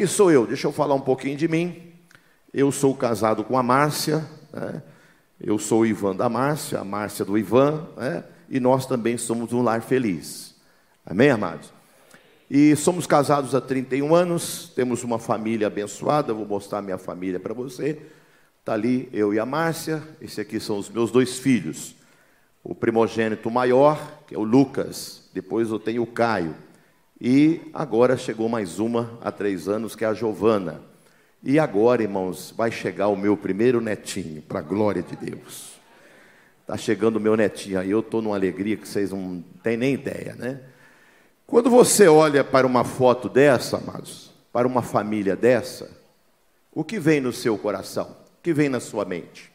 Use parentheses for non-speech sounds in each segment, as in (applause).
Aqui sou eu, deixa eu falar um pouquinho de mim. Eu sou casado com a Márcia, né? eu sou o Ivan da Márcia, a Márcia do Ivan, né? e nós também somos um lar feliz. Amém, amados? E somos casados há 31 anos, temos uma família abençoada, vou mostrar minha família para você. Está ali eu e a Márcia, esse aqui são os meus dois filhos. O primogênito maior, que é o Lucas, depois eu tenho o Caio. E agora chegou mais uma há três anos, que é a Giovana. E agora, irmãos, vai chegar o meu primeiro netinho, para a glória de Deus. Está chegando o meu netinho aí, eu estou numa alegria que vocês não têm nem ideia, né? Quando você olha para uma foto dessa, amados, para uma família dessa, o que vem no seu coração? O que vem na sua mente?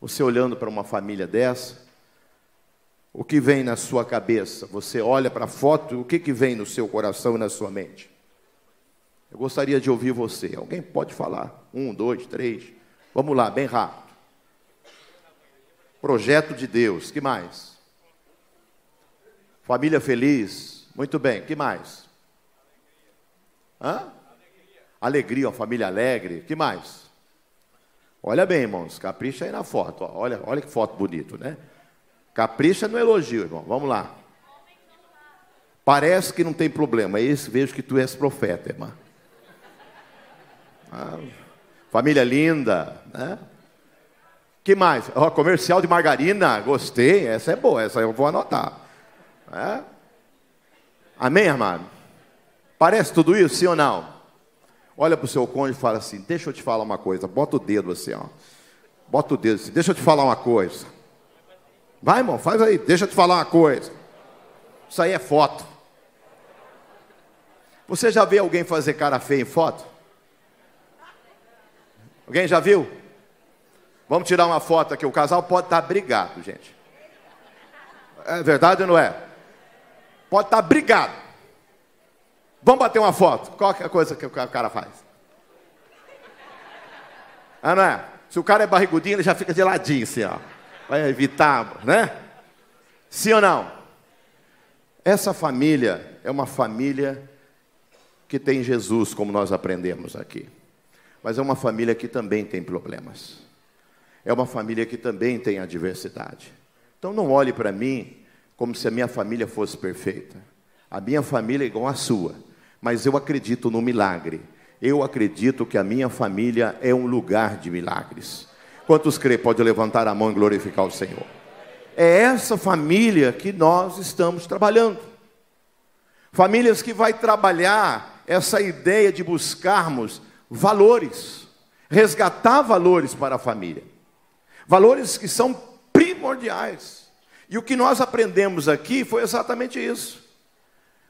Você olhando para uma família dessa, o que vem na sua cabeça? Você olha para a foto, o que, que vem no seu coração e na sua mente? Eu gostaria de ouvir você. Alguém pode falar? Um, dois, três. Vamos lá, bem rápido. Projeto de Deus. Que mais? Família feliz. Muito bem. Que mais? Hã? Alegria, uma família alegre. Que mais? Olha bem, irmãos. Capricha aí na foto. Olha, olha que foto bonito, né? Capricha no elogio, irmão. Vamos lá. Parece que não tem problema. Esse vejo que tu és profeta, irmã. Ah, família linda, né? Que mais? Oh, comercial de margarina, gostei. Essa é boa, essa eu vou anotar. É? Amém, amado? Parece tudo isso, sim ou não? Olha para o seu cônjuge e fala assim: Deixa eu te falar uma coisa. Bota o dedo assim, ó. Bota o dedo assim. Deixa eu te falar uma coisa. Vai, irmão, faz aí. Deixa eu te falar uma coisa. Isso aí é foto. Você já viu alguém fazer cara feia em foto? Alguém já viu? Vamos tirar uma foto aqui. O casal pode estar brigado, gente. É verdade ou não é? Pode estar brigado. Vamos bater uma foto. Qual é a coisa que o cara faz? Ah, não é? Se o cara é barrigudinho, ele já fica de ladinho assim, ó vai evitar, né? Sim ou não? Essa família é uma família que tem Jesus, como nós aprendemos aqui. Mas é uma família que também tem problemas. É uma família que também tem adversidade. Então não olhe para mim como se a minha família fosse perfeita. A minha família é igual à sua, mas eu acredito no milagre. Eu acredito que a minha família é um lugar de milagres. Quantos crê pode levantar a mão e glorificar o Senhor? É essa família que nós estamos trabalhando. Famílias que vai trabalhar essa ideia de buscarmos valores, resgatar valores para a família. Valores que são primordiais. E o que nós aprendemos aqui foi exatamente isso.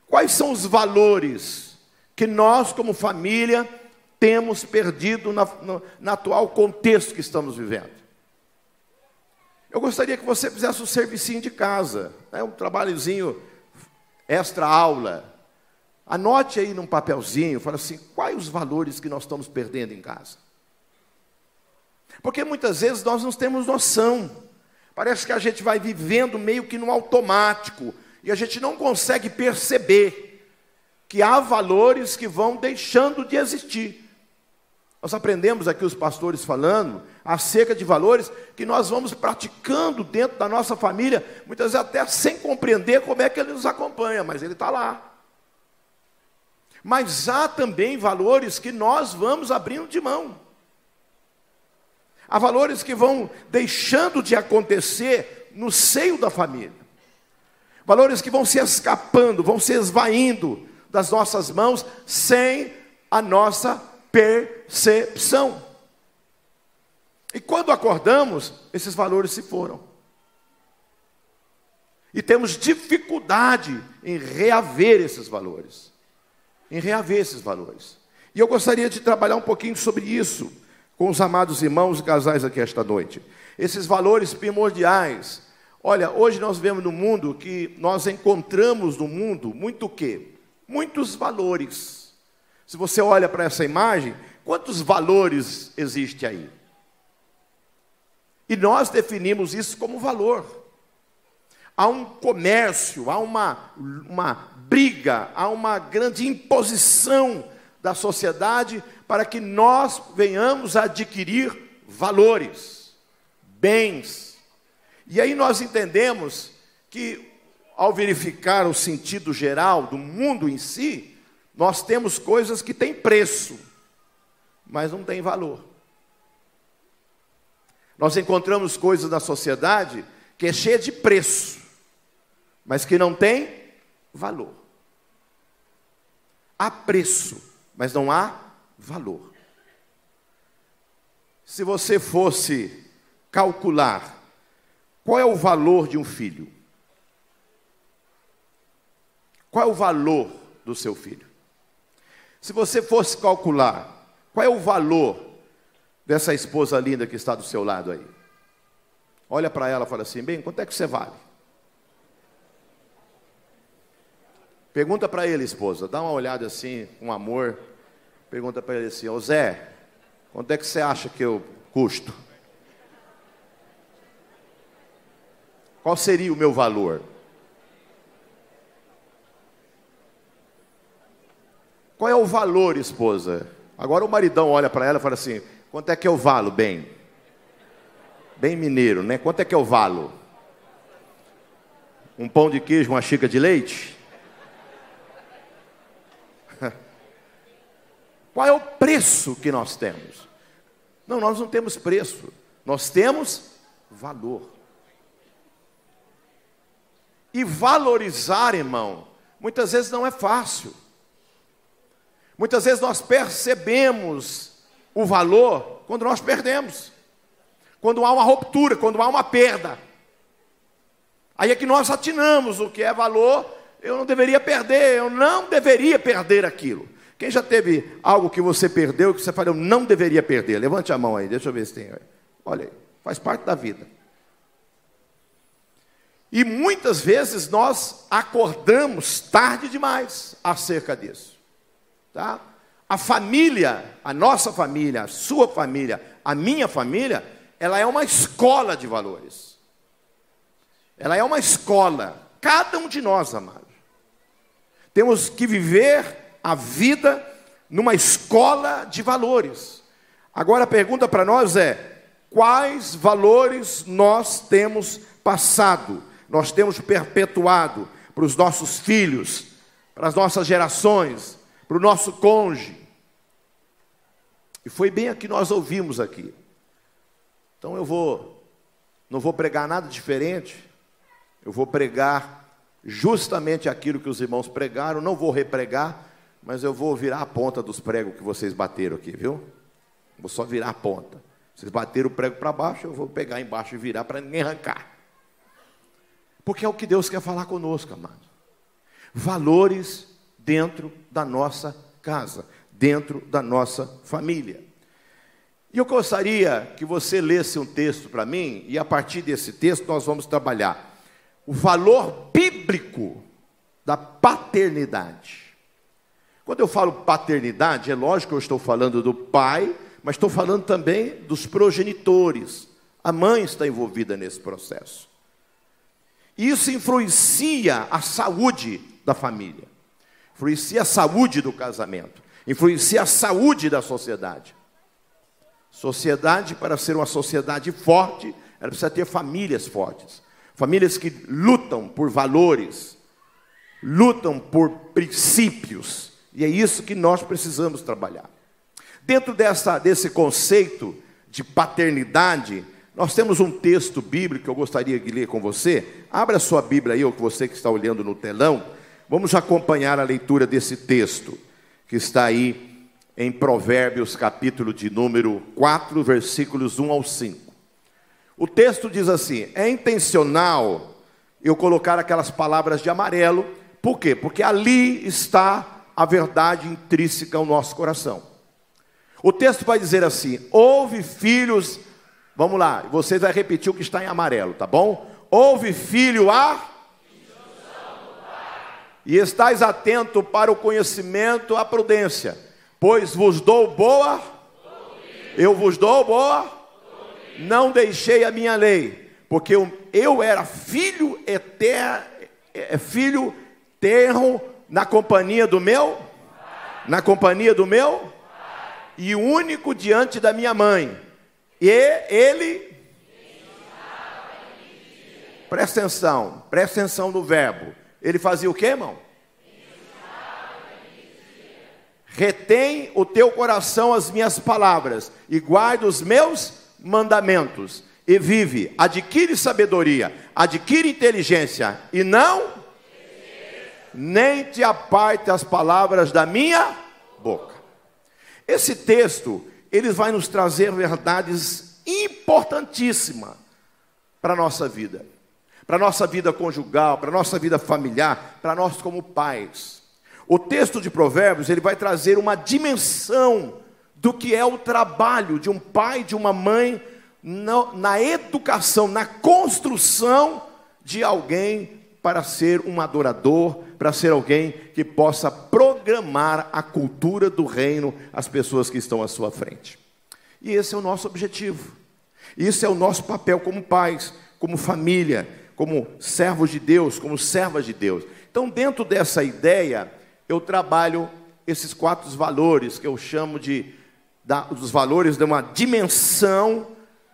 Quais são os valores que nós, como família, temos perdido na, no, no atual contexto que estamos vivendo. Eu gostaria que você fizesse um servicinho de casa, né, um trabalhozinho extra aula. Anote aí num papelzinho, fala assim, quais os valores que nós estamos perdendo em casa? Porque muitas vezes nós não temos noção. Parece que a gente vai vivendo meio que no automático e a gente não consegue perceber que há valores que vão deixando de existir. Nós aprendemos aqui os pastores falando acerca de valores que nós vamos praticando dentro da nossa família, muitas vezes até sem compreender como é que ele nos acompanha, mas ele está lá. Mas há também valores que nós vamos abrindo de mão. Há valores que vão deixando de acontecer no seio da família. Valores que vão se escapando, vão se esvaindo das nossas mãos sem a nossa percepção. E quando acordamos, esses valores se foram. E temos dificuldade em reaver esses valores. Em reaver esses valores. E eu gostaria de trabalhar um pouquinho sobre isso com os amados irmãos e casais aqui esta noite. Esses valores primordiais. Olha, hoje nós vemos no mundo que nós encontramos no mundo muito o quê? Muitos valores. Se você olha para essa imagem, quantos valores existe aí? E nós definimos isso como valor. Há um comércio, há uma, uma briga, há uma grande imposição da sociedade para que nós venhamos a adquirir valores, bens. E aí nós entendemos que, ao verificar o sentido geral do mundo em si, nós temos coisas que têm preço, mas não têm valor. Nós encontramos coisas na sociedade que é cheia de preço, mas que não tem valor. Há preço, mas não há valor. Se você fosse calcular qual é o valor de um filho, qual é o valor do seu filho? Se você fosse calcular qual é o valor dessa esposa linda que está do seu lado aí, olha para ela e fala assim: bem, quanto é que você vale? Pergunta para ele, esposa, dá uma olhada assim, com amor. Pergunta para ele assim: Ô Zé, quanto é que você acha que eu custo? Qual seria o meu valor? Qual é o valor, esposa? Agora o maridão olha para ela e fala assim: quanto é que eu valo, bem? Bem mineiro, né? Quanto é que eu valo? Um pão de queijo, uma xícara de leite? (laughs) Qual é o preço que nós temos? Não, nós não temos preço, nós temos valor. E valorizar, irmão, muitas vezes não é fácil. Muitas vezes nós percebemos o valor quando nós perdemos, quando há uma ruptura, quando há uma perda. Aí é que nós atinamos o que é valor, eu não deveria perder, eu não deveria perder aquilo. Quem já teve algo que você perdeu que você falou, não deveria perder? Levante a mão aí, deixa eu ver se tem. Olha aí, faz parte da vida. E muitas vezes nós acordamos tarde demais acerca disso. Tá? A família, a nossa família, a sua família, a minha família, ela é uma escola de valores. Ela é uma escola. Cada um de nós, amados. Temos que viver a vida numa escola de valores. Agora a pergunta para nós é: quais valores nós temos passado, nós temos perpetuado para os nossos filhos, para as nossas gerações, para o nosso cônjuge? E foi bem o que nós ouvimos aqui. Então eu vou, não vou pregar nada diferente, eu vou pregar justamente aquilo que os irmãos pregaram, não vou repregar, mas eu vou virar a ponta dos pregos que vocês bateram aqui, viu? Vou só virar a ponta. Vocês bateram o prego para baixo, eu vou pegar embaixo e virar para ninguém arrancar. Porque é o que Deus quer falar conosco, amado. Valores dentro da nossa casa, dentro da nossa família. E eu gostaria que você lesse um texto para mim, e a partir desse texto nós vamos trabalhar o valor bíblico da paternidade. Quando eu falo paternidade, é lógico que eu estou falando do pai, mas estou falando também dos progenitores. A mãe está envolvida nesse processo. Isso influencia a saúde da família, influencia a saúde do casamento, influencia a saúde da sociedade. Sociedade, para ser uma sociedade forte, ela precisa ter famílias fortes, famílias que lutam por valores, lutam por princípios, e é isso que nós precisamos trabalhar. Dentro dessa, desse conceito de paternidade, nós temos um texto bíblico que eu gostaria de ler com você. Abra sua Bíblia aí, ou você que está olhando no telão. Vamos acompanhar a leitura desse texto, que está aí em Provérbios, capítulo de número 4, versículos 1 ao 5. O texto diz assim: é intencional eu colocar aquelas palavras de amarelo, por quê? Porque ali está a verdade intrínseca ao nosso coração. O texto vai dizer assim: houve filhos, vamos lá, vocês vai repetir o que está em amarelo, tá bom? Houve filho a e estais atento para o conhecimento, a prudência, pois vos dou boa, eu vos dou boa, não deixei a minha lei, porque eu, eu era filho eterno, é, filho terro na companhia do meu? Na companhia do meu? E único diante da minha mãe. E ele. Presta atenção, presta atenção no verbo. Ele fazia o que, irmão? Retém o teu coração as minhas palavras e guarda os meus mandamentos e vive. Adquire sabedoria, adquire inteligência e não nem te aparte as palavras da minha boca. Esse texto, ele vai nos trazer verdades importantíssimas para a nossa vida, para a nossa vida conjugal, para a nossa vida familiar, para nós como pais. O texto de Provérbios, ele vai trazer uma dimensão do que é o trabalho de um pai, de uma mãe, na, na educação, na construção de alguém para ser um adorador, para ser alguém que possa programar a cultura do reino às pessoas que estão à sua frente. E esse é o nosso objetivo. Isso é o nosso papel como pais, como família, como servos de Deus, como servas de Deus. Então, dentro dessa ideia, eu trabalho esses quatro valores que eu chamo de da, dos valores de uma dimensão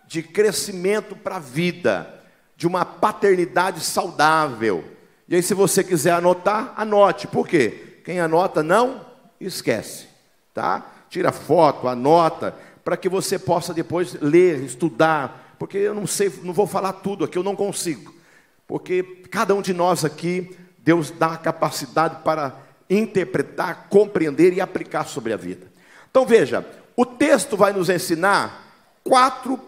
de crescimento para a vida, de uma paternidade saudável. E aí, se você quiser anotar, anote. Por quê? Quem anota não esquece, tá? Tira foto, anota, para que você possa depois ler, estudar, porque eu não sei, não vou falar tudo aqui, eu não consigo. Porque cada um de nós aqui, Deus dá a capacidade para interpretar, compreender e aplicar sobre a vida. Então veja, o texto vai nos ensinar quatro,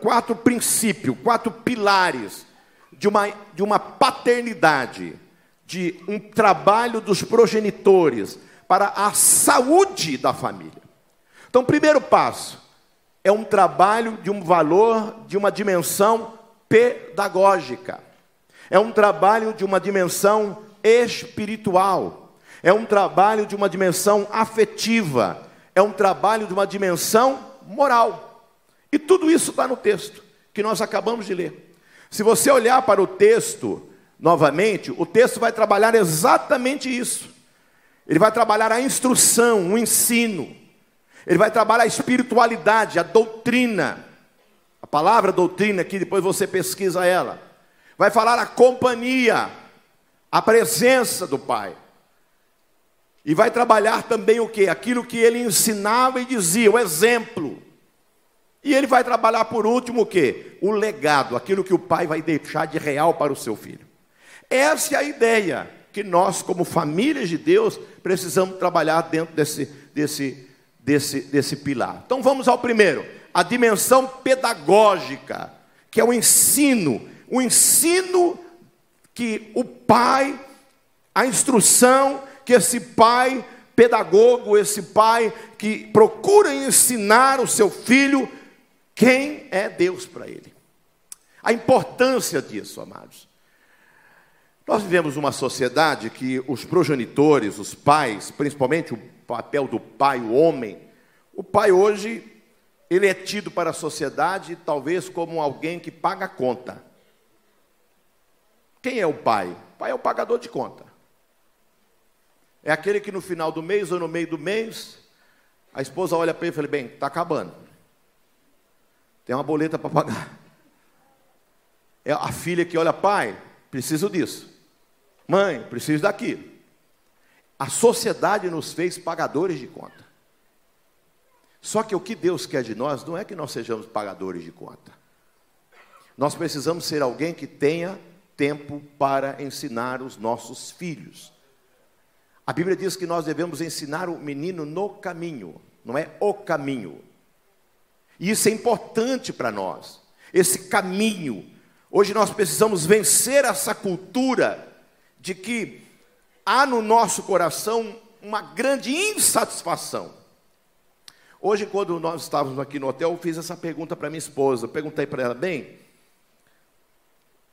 quatro princípios, quatro pilares de uma, de uma paternidade, de um trabalho dos progenitores para a saúde da família. Então, primeiro passo é um trabalho de um valor, de uma dimensão pedagógica. É um trabalho de uma dimensão espiritual é um trabalho de uma dimensão afetiva, é um trabalho de uma dimensão moral. E tudo isso está no texto que nós acabamos de ler. Se você olhar para o texto novamente, o texto vai trabalhar exatamente isso. Ele vai trabalhar a instrução, o ensino. Ele vai trabalhar a espiritualidade, a doutrina. A palavra doutrina aqui, depois você pesquisa ela. Vai falar a companhia, a presença do Pai. E vai trabalhar também o que? Aquilo que ele ensinava e dizia, o exemplo. E ele vai trabalhar por último o que? O legado, aquilo que o pai vai deixar de real para o seu filho. Essa é a ideia que nós, como famílias de Deus, precisamos trabalhar dentro desse, desse, desse, desse pilar. Então vamos ao primeiro, a dimensão pedagógica, que é o ensino, o ensino que o pai, a instrução que esse pai pedagogo, esse pai que procura ensinar o seu filho quem é Deus para ele. A importância disso, amados. Nós vivemos uma sociedade que os progenitores, os pais, principalmente o papel do pai, o homem, o pai hoje, ele é tido para a sociedade talvez como alguém que paga a conta. Quem é o pai? O pai é o pagador de conta. É aquele que no final do mês ou no meio do mês, a esposa olha para ele e fala: Bem, está acabando. Tem uma boleta para pagar. É a filha que olha, pai, preciso disso. Mãe, preciso daquilo. A sociedade nos fez pagadores de conta. Só que o que Deus quer de nós não é que nós sejamos pagadores de conta. Nós precisamos ser alguém que tenha tempo para ensinar os nossos filhos. A Bíblia diz que nós devemos ensinar o menino no caminho, não é o caminho. E isso é importante para nós, esse caminho. Hoje nós precisamos vencer essa cultura de que há no nosso coração uma grande insatisfação. Hoje, quando nós estávamos aqui no hotel, eu fiz essa pergunta para minha esposa. Perguntei para ela, bem,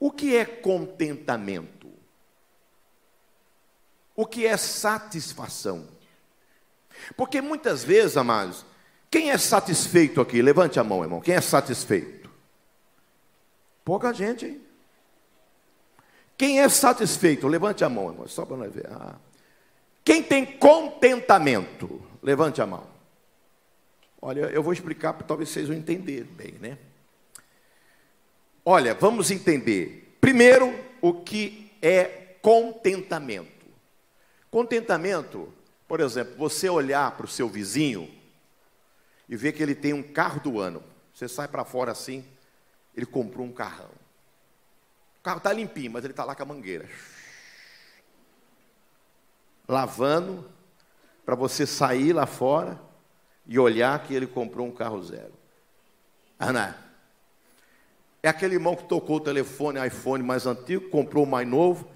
o que é contentamento? o que é satisfação. Porque muitas vezes, amados, quem é satisfeito aqui? Levante a mão, irmão. Quem é satisfeito? Pouca gente, hein? Quem é satisfeito? Levante a mão, irmão, só para nós ver. Ah. Quem tem contentamento? Levante a mão. Olha, eu vou explicar para talvez vocês vão entender bem, né? Olha, vamos entender. Primeiro, o que é contentamento. Contentamento, por exemplo, você olhar para o seu vizinho e ver que ele tem um carro do ano. Você sai para fora assim, ele comprou um carrão. O carro está limpinho, mas ele está lá com a mangueira. Lavando, para você sair lá fora e olhar que ele comprou um carro zero. Ana, é aquele irmão que tocou o telefone, iPhone mais antigo, comprou o mais novo.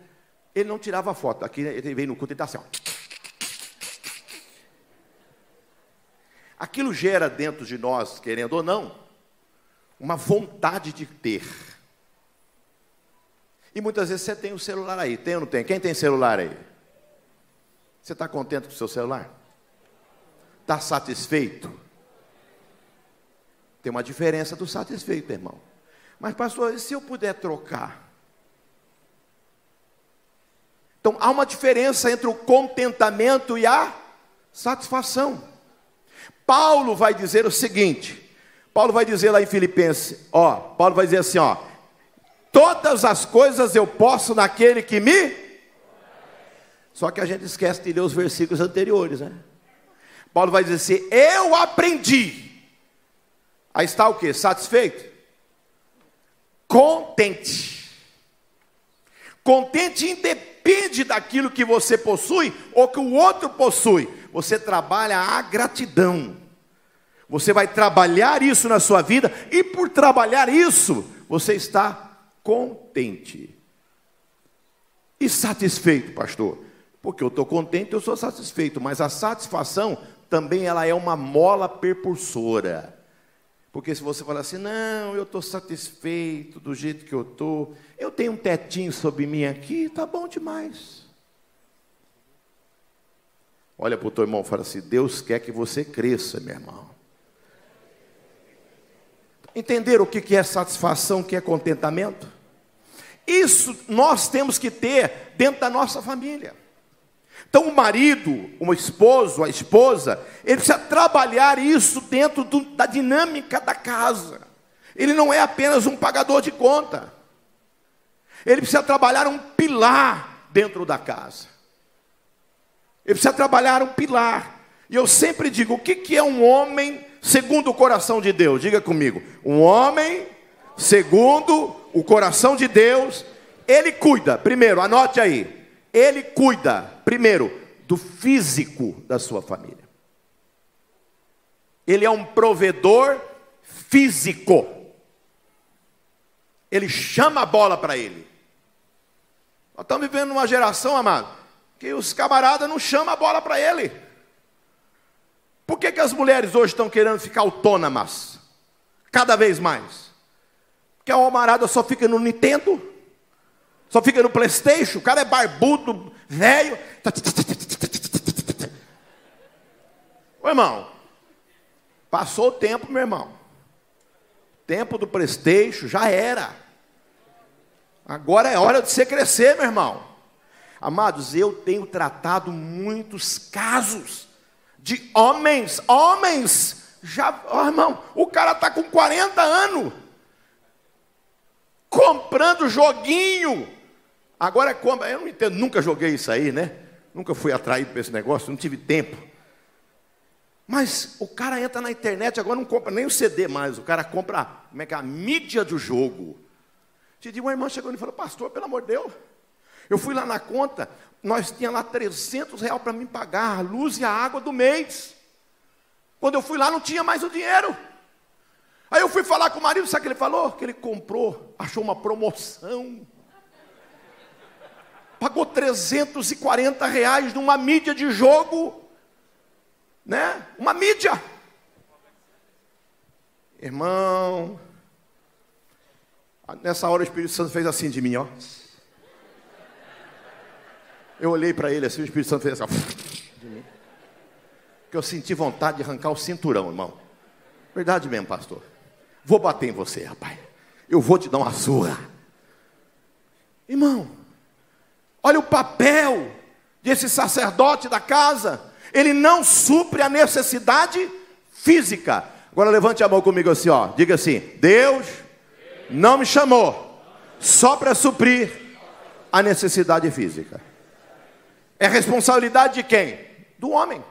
Ele não tirava foto. Aqui ele veio no culto e está assim, ó. Aquilo gera dentro de nós, querendo ou não, uma vontade de ter. E muitas vezes você tem o um celular aí, tem ou não tem? Quem tem celular aí? Você está contente com o seu celular? Está satisfeito? Tem uma diferença do satisfeito, irmão. Mas, pastor, e se eu puder trocar? Então, há uma diferença entre o contentamento e a satisfação. Paulo vai dizer o seguinte: Paulo vai dizer lá em Filipenses, ó, Paulo vai dizer assim, ó, todas as coisas eu posso naquele que me. Só que a gente esquece de ler os versículos anteriores, né? Paulo vai dizer assim: eu aprendi. Aí está o que? Satisfeito? Contente. Contente independe daquilo que você possui ou que o outro possui. Você trabalha a gratidão. Você vai trabalhar isso na sua vida e por trabalhar isso, você está contente. E satisfeito, pastor? Porque eu estou contente, eu sou satisfeito, mas a satisfação também ela é uma mola percursora. Porque se você falar assim, não, eu estou satisfeito do jeito que eu estou, eu tenho um tetinho sobre mim aqui, está bom demais. Olha para o teu irmão e fala assim: Deus quer que você cresça, meu irmão. Entender o que é satisfação, o que é contentamento? Isso nós temos que ter dentro da nossa família. Então, o marido, o esposo, a esposa, ele precisa trabalhar isso dentro do, da dinâmica da casa. Ele não é apenas um pagador de conta. Ele precisa trabalhar um pilar dentro da casa. Ele precisa trabalhar um pilar. E eu sempre digo: o que, que é um homem segundo o coração de Deus? Diga comigo. Um homem segundo o coração de Deus, ele cuida, primeiro, anote aí. Ele cuida, primeiro, do físico da sua família. Ele é um provedor físico. Ele chama a bola para ele. Nós estamos vivendo uma geração, amado, que os camaradas não chamam a bola para ele. Por que, que as mulheres hoje estão querendo ficar autônomas? Cada vez mais. Porque a camarada só fica no Nintendo, só fica no Playstation, o cara é barbudo, velho. Ô irmão, passou o tempo, meu irmão. Tempo do Playstation já era. Agora é hora de você crescer, meu irmão. Amados, eu tenho tratado muitos casos de homens, homens, já, oh, irmão, o cara está com 40 anos, comprando joguinho. Agora, como, eu não entendo, nunca joguei isso aí, né? Nunca fui atraído para esse negócio, não tive tempo. Mas o cara entra na internet, agora não compra nem o CD mais, o cara compra como é que é, a mídia do jogo. Te uma irmã chegou e falou, pastor, pelo amor de Deus, eu fui lá na conta, nós tínhamos lá 300 reais para me pagar a luz e a água do mês. Quando eu fui lá, não tinha mais o dinheiro. Aí eu fui falar com o marido, sabe o que ele falou? Que ele comprou, achou uma promoção. Pagou 340 reais numa mídia de jogo, né? Uma mídia. Irmão, nessa hora o Espírito Santo fez assim de mim, ó. Eu olhei para ele assim, o Espírito Santo fez assim, de mim. Que eu senti vontade de arrancar o cinturão, irmão. Verdade mesmo, pastor. Vou bater em você, rapaz. Eu vou te dar uma surra. Irmão, olha o papel desse sacerdote da casa, ele não supre a necessidade física. Agora levante a mão comigo assim, ó. Diga assim: Deus não me chamou só para suprir a necessidade física. É responsabilidade de quem? Do homem.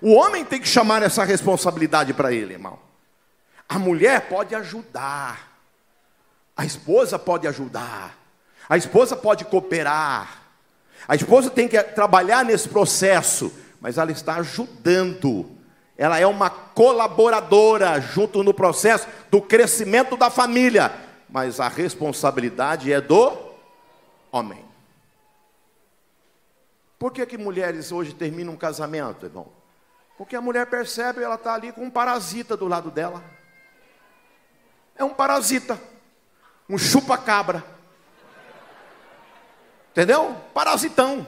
O homem tem que chamar essa responsabilidade para ele, irmão. A mulher pode ajudar. A esposa pode ajudar. A esposa pode cooperar. A esposa tem que trabalhar nesse processo, mas ela está ajudando. Ela é uma colaboradora junto no processo do crescimento da família, mas a responsabilidade é do homem. Por que, que mulheres hoje terminam um casamento, irmão? Porque a mulher percebe, ela está ali com um parasita do lado dela. É um parasita, um chupa-cabra. Entendeu? Parasitão.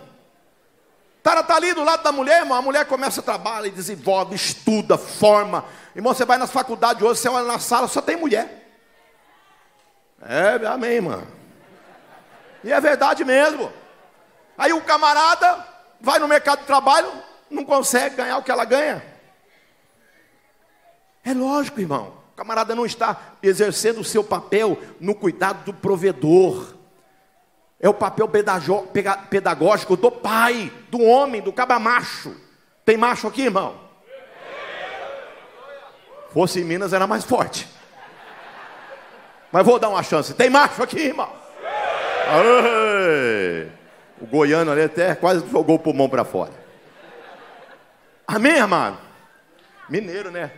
O cara está ali do lado da mulher, irmão. A mulher começa a trabalhar e desenvolve, estuda, forma. Irmão, você vai nas faculdades hoje, você olha na sala, só tem mulher. É, amém, irmão. E é verdade mesmo. Aí o camarada vai no mercado de trabalho, não consegue ganhar o que ela ganha. É lógico, irmão. O camarada não está exercendo o seu papel no cuidado do provedor. É o papel pedagógico do pai, do homem, do caba macho. Tem macho aqui, irmão? Fosse em Minas era mais forte. Mas vou dar uma chance. Tem macho aqui, irmão? Ai, o goiano ali até quase jogou o pulmão para fora. Amém, irmão? Mineiro, né?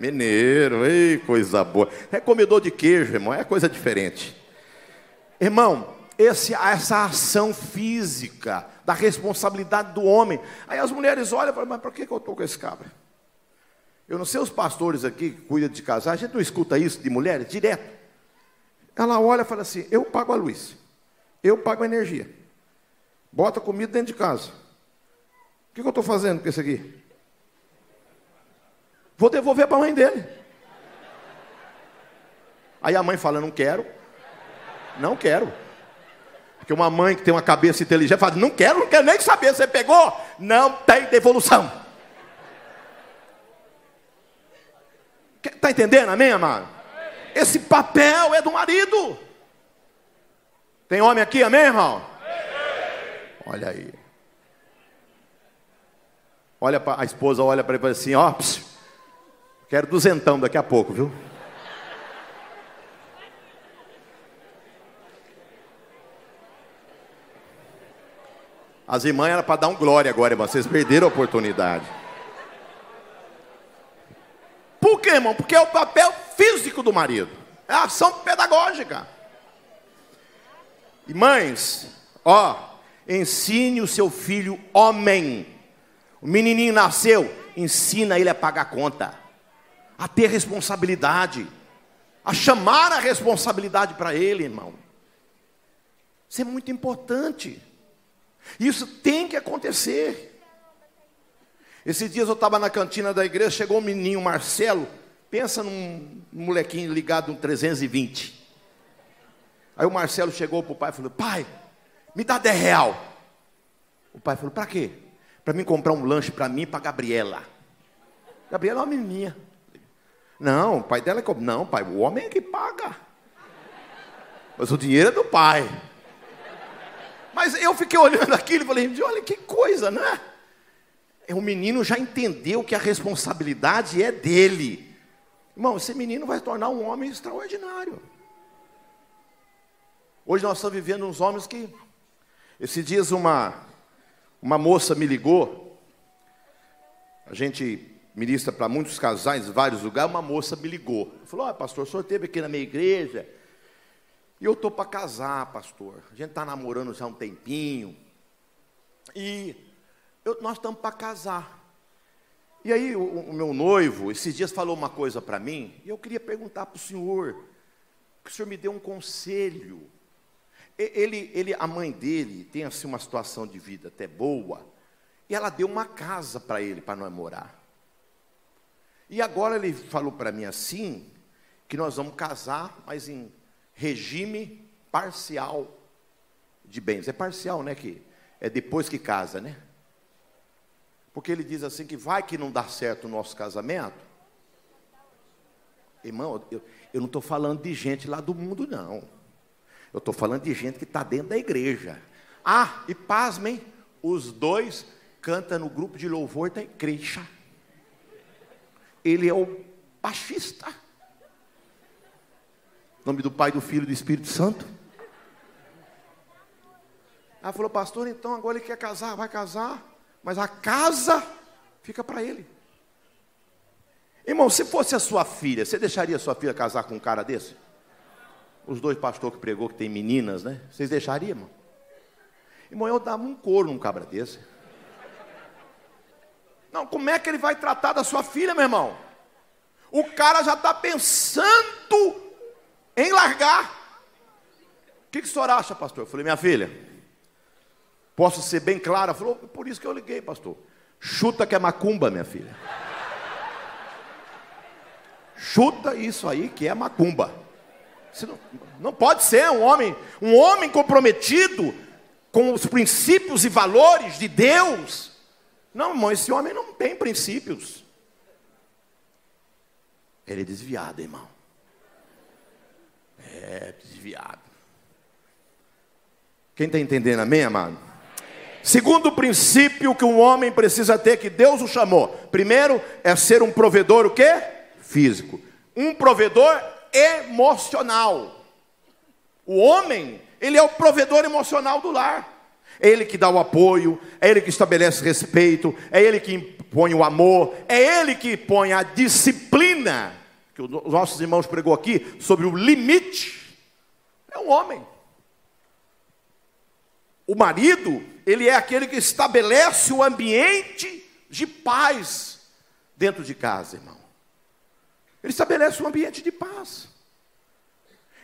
Mineiro, ei, coisa boa. É comedor de queijo, irmão, é coisa diferente. Irmão, esse, essa ação física, da responsabilidade do homem. Aí as mulheres olham e falam, mas por que, eu estou com esse cabra? Eu não sei os pastores aqui que cuidam de casar, a gente não escuta isso de mulheres direto. Ela olha e fala assim: eu pago a luz, eu pago a energia, bota comida dentro de casa. O que, eu estou fazendo com isso aqui? Vou devolver para a mãe dele. Aí a mãe fala: Não quero. Não quero. Porque uma mãe que tem uma cabeça inteligente fala: Não quero, não quero nem saber. Você pegou? Não tem devolução. Está entendendo, amém, amado? Esse papel é do marido. Tem homem aqui, amém, irmão? Olha aí. Olha para a esposa, olha para ele e fala assim: Ó, Quero duzentão daqui a pouco, viu? As irmãs era para dar um glória agora, irmão. Vocês perderam a oportunidade. Por quê, irmão? Porque é o papel físico do marido. É a ação pedagógica. E mães, ó, ensine o seu filho homem. O menininho nasceu, ensina ele a pagar conta a ter responsabilidade, a chamar a responsabilidade para ele, irmão. Isso é muito importante. Isso tem que acontecer. Esses dias eu estava na cantina da igreja, chegou um menino, Marcelo, pensa num molequinho ligado no 320. Aí o Marcelo chegou para o pai e falou: Pai, me dá 10 real. O pai falou: Para quê? Para mim comprar um lanche para mim e para Gabriela. Gabriela é uma menininha. Não, o pai dela é? Não, pai, o homem é que paga. Mas o dinheiro é do pai. Mas eu fiquei olhando (laughs) aquilo e falei, olha que coisa, né? É, o menino já entendeu que a responsabilidade é dele. Irmão, esse menino vai tornar um homem extraordinário. Hoje nós estamos vivendo uns homens que. Esses dias uma, uma moça me ligou. A gente ministra para muitos casais, em vários lugares, uma moça me ligou. Falou, oh, pastor, o senhor esteve aqui na minha igreja. E eu estou para casar, pastor. A gente está namorando já há um tempinho. E eu, nós estamos para casar. E aí o, o, meu noivo, esses dias, falou uma coisa para mim, e eu queria perguntar para o senhor, que o senhor me dê um conselho. Ele, ele, a mãe dele tem assim uma situação de vida até boa, e ela deu uma casa para ele para nós morar. E agora ele falou para mim assim, que nós vamos casar, mas em regime parcial de bens. É parcial, né? Que é depois que casa, né? Porque ele diz assim que vai que não dá certo o nosso casamento. Irmão, eu, eu não estou falando de gente lá do mundo, não. Eu estou falando de gente que está dentro da igreja. Ah, e pasmem, os dois cantam no grupo de louvor da igreja. Ele é o baixista. Nome do Pai, do Filho e do Espírito Santo. Ela falou, pastor, então agora ele quer casar, vai casar, mas a casa fica para ele. Irmão, se fosse a sua filha, você deixaria a sua filha casar com um cara desse? Os dois pastores que pregou que tem meninas, né? Vocês deixariam, irmão? Irmão, eu dava um couro num cabra desse. Não, como é que ele vai tratar da sua filha, meu irmão? O cara já está pensando em largar. O que, que o senhor acha, pastor? Eu falei, minha filha, posso ser bem clara? Falou, por isso que eu liguei, pastor. Chuta que é macumba, minha filha. Chuta isso aí que é macumba. Não, não pode ser um homem, um homem comprometido com os princípios e valores de Deus. Não, irmão, esse homem não tem princípios. Ele é desviado, irmão. É desviado. Quem está entendendo, amém, amado? Segundo princípio que um homem precisa ter, que Deus o chamou. Primeiro é ser um provedor, o quê? Físico. Um provedor emocional. O homem ele é o provedor emocional do lar. É ele que dá o apoio, é ele que estabelece respeito, é ele que impõe o amor, é ele que põe a disciplina, que os nossos irmãos pregou aqui, sobre o limite. É um homem. O marido, ele é aquele que estabelece o ambiente de paz dentro de casa, irmão. Ele estabelece um ambiente de paz.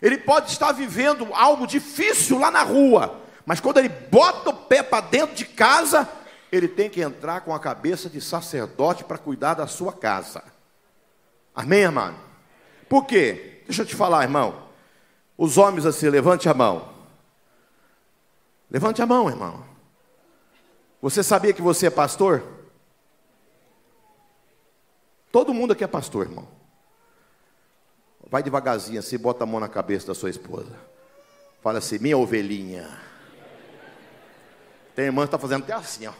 Ele pode estar vivendo algo difícil lá na rua, mas quando ele bota o pé para dentro de casa, ele tem que entrar com a cabeça de sacerdote para cuidar da sua casa. Amém, irmão? Por quê? Deixa eu te falar, irmão. Os homens assim, levante a mão. Levante a mão, irmão. Você sabia que você é pastor? Todo mundo aqui é pastor, irmão. Vai devagarzinho assim, bota a mão na cabeça da sua esposa. Fala assim, minha ovelhinha. Tem irmã que está fazendo até assim, ó.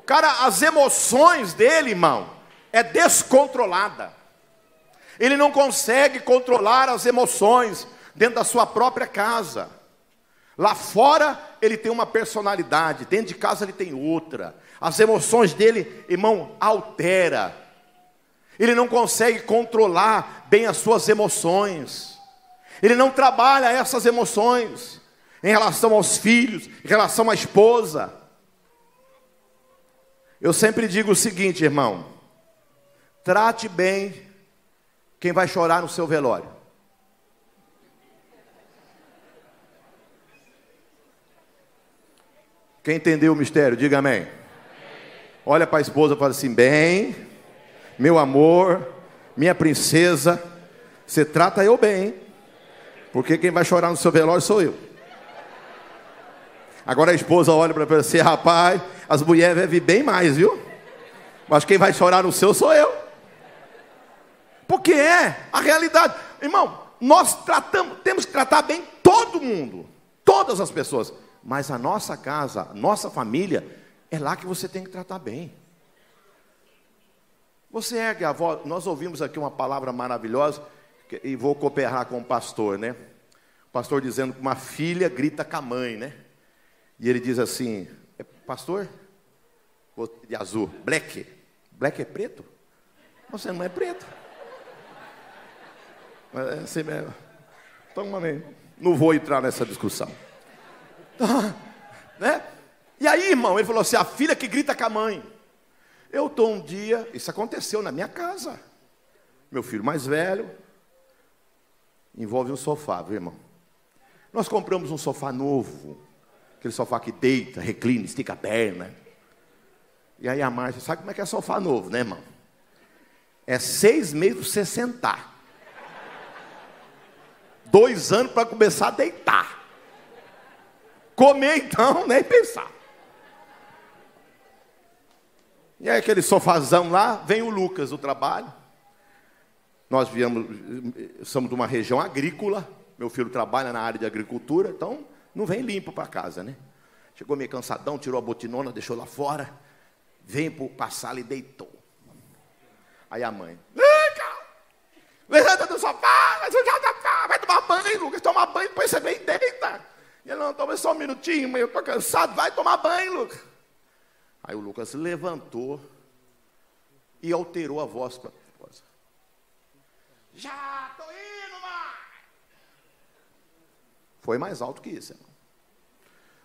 O cara, as emoções dele, irmão, é descontrolada. Ele não consegue controlar as emoções dentro da sua própria casa. Lá fora ele tem uma personalidade, dentro de casa ele tem outra. As emoções dele, irmão, altera. Ele não consegue controlar bem as suas emoções. Ele não trabalha essas emoções em relação aos filhos, em relação à esposa. Eu sempre digo o seguinte, irmão: trate bem quem vai chorar no seu velório. Quem entendeu o mistério, diga amém. Olha para a esposa e fala assim: bem, meu amor, minha princesa, você trata eu bem, porque quem vai chorar no seu velório sou eu. Agora a esposa olha para você, rapaz, as mulheres vivem bem mais, viu? Mas quem vai chorar no seu sou eu. Porque é a realidade. Irmão, nós tratamos, temos que tratar bem todo mundo, todas as pessoas. Mas a nossa casa, a nossa família, é lá que você tem que tratar bem. Você ergue a voz, nós ouvimos aqui uma palavra maravilhosa, e vou cooperar com o pastor, né? O pastor dizendo que uma filha grita com a mãe, né? E ele diz assim: é, Pastor, de azul, black. Black é preto? Você não é preto. Mas é assim mesmo. Então, não vou entrar nessa discussão. (laughs) né? E aí, irmão, ele falou assim: a filha que grita com a mãe. Eu estou um dia, isso aconteceu na minha casa. Meu filho mais velho, envolve um sofá, viu, irmão? Nós compramos um sofá novo, aquele sofá que deita, reclina, estica a perna. E aí a Márcia, sabe como é que é sofá novo, né, irmão? é seis meses para você sentar. Dois anos para começar a deitar. Comer então, (laughs) nem pensar. E aí aquele sofazão lá, vem o Lucas do trabalho. Nós viemos, somos de uma região agrícola. Meu filho trabalha na área de agricultura, então não vem limpo para casa, né? Chegou meio cansadão, tirou a botinona, deixou lá fora. Vem para sala e deitou. Aí a mãe, Liga! Levanta do sofá, vai tomar banho, Lucas, tomar banho, depois você vem e deita. E ele, não, toma só um minutinho, mas eu estou cansado, vai tomar banho, Lucas. Aí o Lucas levantou e alterou a voz para a esposa. Já estou indo, mãe! Foi mais alto que isso, irmão.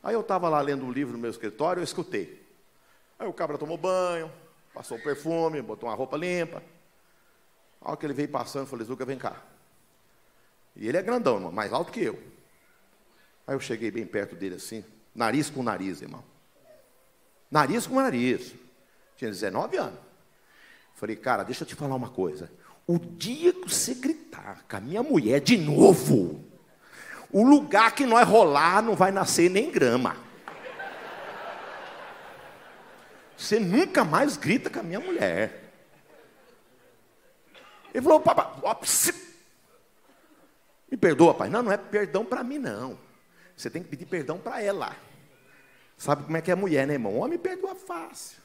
Aí eu estava lá lendo um livro no meu escritório, eu escutei. Aí o cabra tomou banho, passou perfume, botou uma roupa limpa. A hora que ele veio passando, eu falei, Zuca, vem cá. E ele é grandão, irmão, mais alto que eu. Aí eu cheguei bem perto dele assim, nariz com nariz, irmão. Nariz com nariz. Tinha 19 anos. Falei, cara, deixa eu te falar uma coisa. O dia que você gritar com a minha mulher de novo, o lugar que nós rolar não vai nascer nem grama. Você nunca mais grita com a minha mulher. Ele falou, papai, me perdoa, pai. Não, não é perdão para mim, não. Você tem que pedir perdão para ela. Sabe como é que é mulher, né, irmão? Homem perdoa fácil.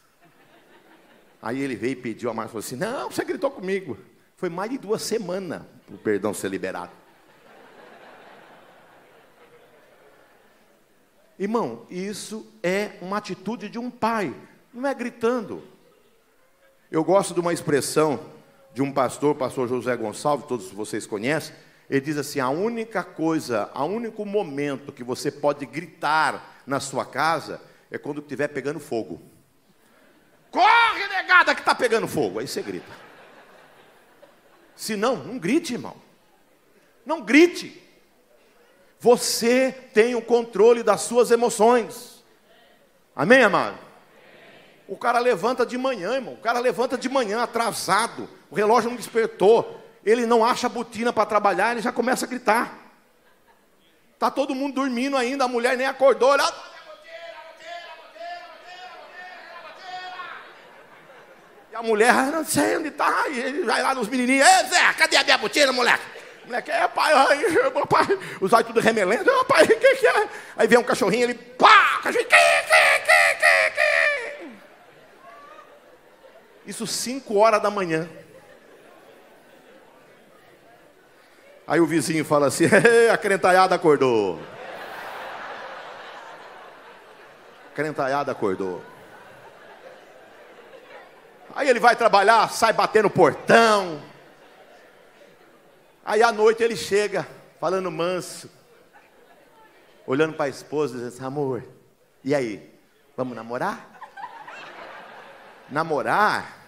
Aí ele veio e pediu a Márcia, falou assim, não, você gritou comigo. Foi mais de duas semanas para o perdão ser liberado. Irmão, isso é uma atitude de um pai, não é gritando. Eu gosto de uma expressão de um pastor, pastor José Gonçalves, todos vocês conhecem, ele diz assim: a única coisa, o único momento que você pode gritar na sua casa é quando estiver pegando fogo. Corre, negada, que está pegando fogo. Aí você grita. Se não, não grite, irmão. Não grite. Você tem o controle das suas emoções. Amém, amado? O cara levanta de manhã, irmão. O cara levanta de manhã atrasado. O relógio não despertou ele não acha botina para trabalhar, ele já começa a gritar. Está todo mundo dormindo ainda, a mulher nem acordou. Olha, e a mulher, ah, não sei onde está. E ele vai lá nos menininhos, Ei, Zé, cadê a minha botina, moleque? Moleque, é pai, ai, meu pai, os olhos tudo remelendo, pai, que, que é? Aí vem um cachorrinho, ele, pá, cachorrinho, que, que, que, que. Isso cinco horas da manhã. Aí o vizinho fala assim: (laughs) a crentaiada acordou. A crentaiada acordou. Aí ele vai trabalhar, sai batendo portão. Aí à noite ele chega, falando manso, olhando para a esposa, dizendo assim, amor, e aí, vamos namorar? Namorar?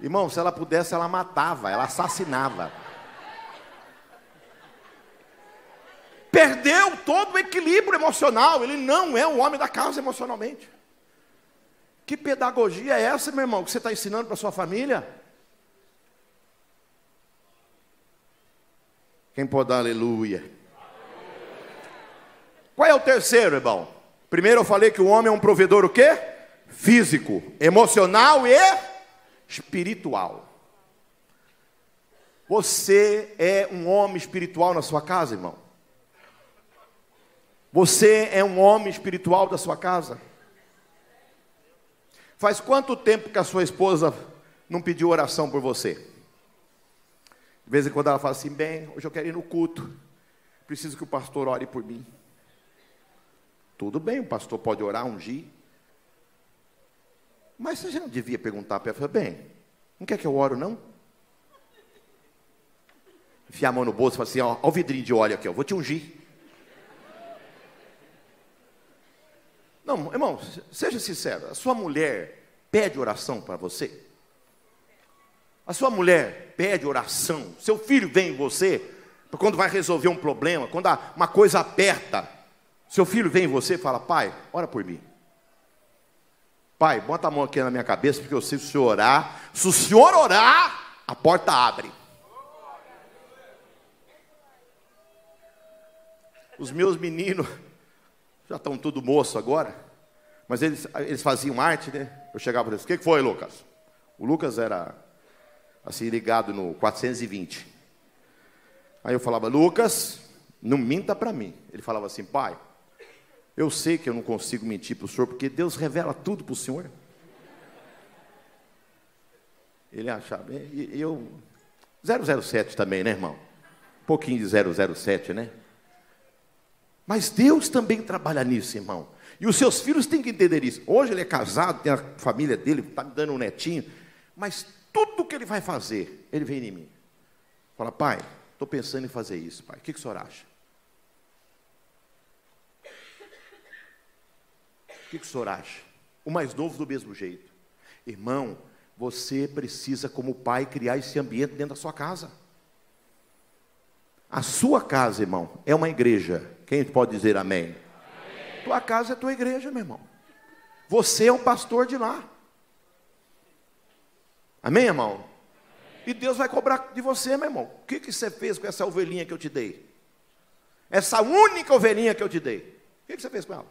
Irmão, se ela pudesse, ela matava, ela assassinava. perdeu todo o equilíbrio emocional, ele não é o homem da casa emocionalmente. Que pedagogia é essa, meu irmão, que você está ensinando para sua família? Quem pode dar aleluia? Qual é o terceiro, irmão? Primeiro eu falei que o homem é um provedor o quê? Físico, emocional e espiritual. Você é um homem espiritual na sua casa, irmão? Você é um homem espiritual da sua casa? Faz quanto tempo que a sua esposa não pediu oração por você? De vez em quando ela fala assim: bem, hoje eu quero ir no culto, preciso que o pastor ore por mim. Tudo bem, o pastor pode orar, ungir. Mas você já não devia perguntar para ela: bem, não quer que eu oro, não? Enfiar a mão no bolso e falar assim: ó, ó o vidrinho de óleo aqui, ó, vou te ungir. Não, irmão, seja sincero, a sua mulher pede oração para você? A sua mulher pede oração, seu filho vem em você, quando vai resolver um problema, quando uma coisa aperta, seu filho vem em você e fala: Pai, ora por mim. Pai, bota a mão aqui na minha cabeça, porque eu sei se o senhor orar. Se o senhor orar, a porta abre. Os meus meninos (laughs) já estão tudo moço agora, mas eles, eles faziam arte, né? Eu chegava e eles, o que foi, Lucas? O Lucas era assim ligado no 420. Aí eu falava, Lucas, não minta para mim. Ele falava assim, pai, eu sei que eu não consigo mentir para o senhor, porque Deus revela tudo para o senhor. Ele achava, e eu. 007 também, né, irmão? Um pouquinho de 007, né? Mas Deus também trabalha nisso, irmão. E os seus filhos têm que entender isso. Hoje ele é casado, tem a família dele, está me dando um netinho. Mas tudo que ele vai fazer, ele vem em mim. Fala, pai, estou pensando em fazer isso, pai. O que, que o senhor acha? que, que o senhor acha? O mais novo do mesmo jeito. Irmão, você precisa, como pai, criar esse ambiente dentro da sua casa. A sua casa, irmão, é uma igreja. Quem pode dizer amém? amém? Tua casa é tua igreja, meu irmão. Você é um pastor de lá. Amém, irmão? E Deus vai cobrar de você, meu irmão. O que, que você fez com essa ovelhinha que eu te dei? Essa única ovelhinha que eu te dei. O que, que você fez com ela?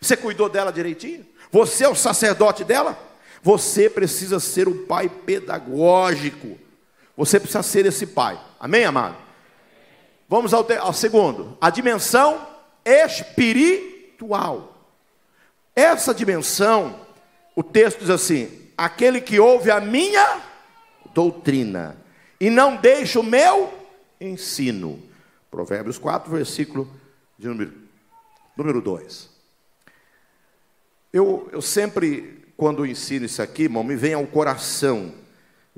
Você cuidou dela direitinho? Você é o sacerdote dela? Você precisa ser um pai pedagógico. Você precisa ser esse pai. Amém, amado? Vamos ao, ao segundo. A dimensão espiritual. Essa dimensão, o texto diz assim: aquele que ouve a minha doutrina e não deixa o meu ensino. Provérbios 4, versículo de número, número 2. Eu, eu sempre, quando ensino isso aqui, irmão, me vem ao coração.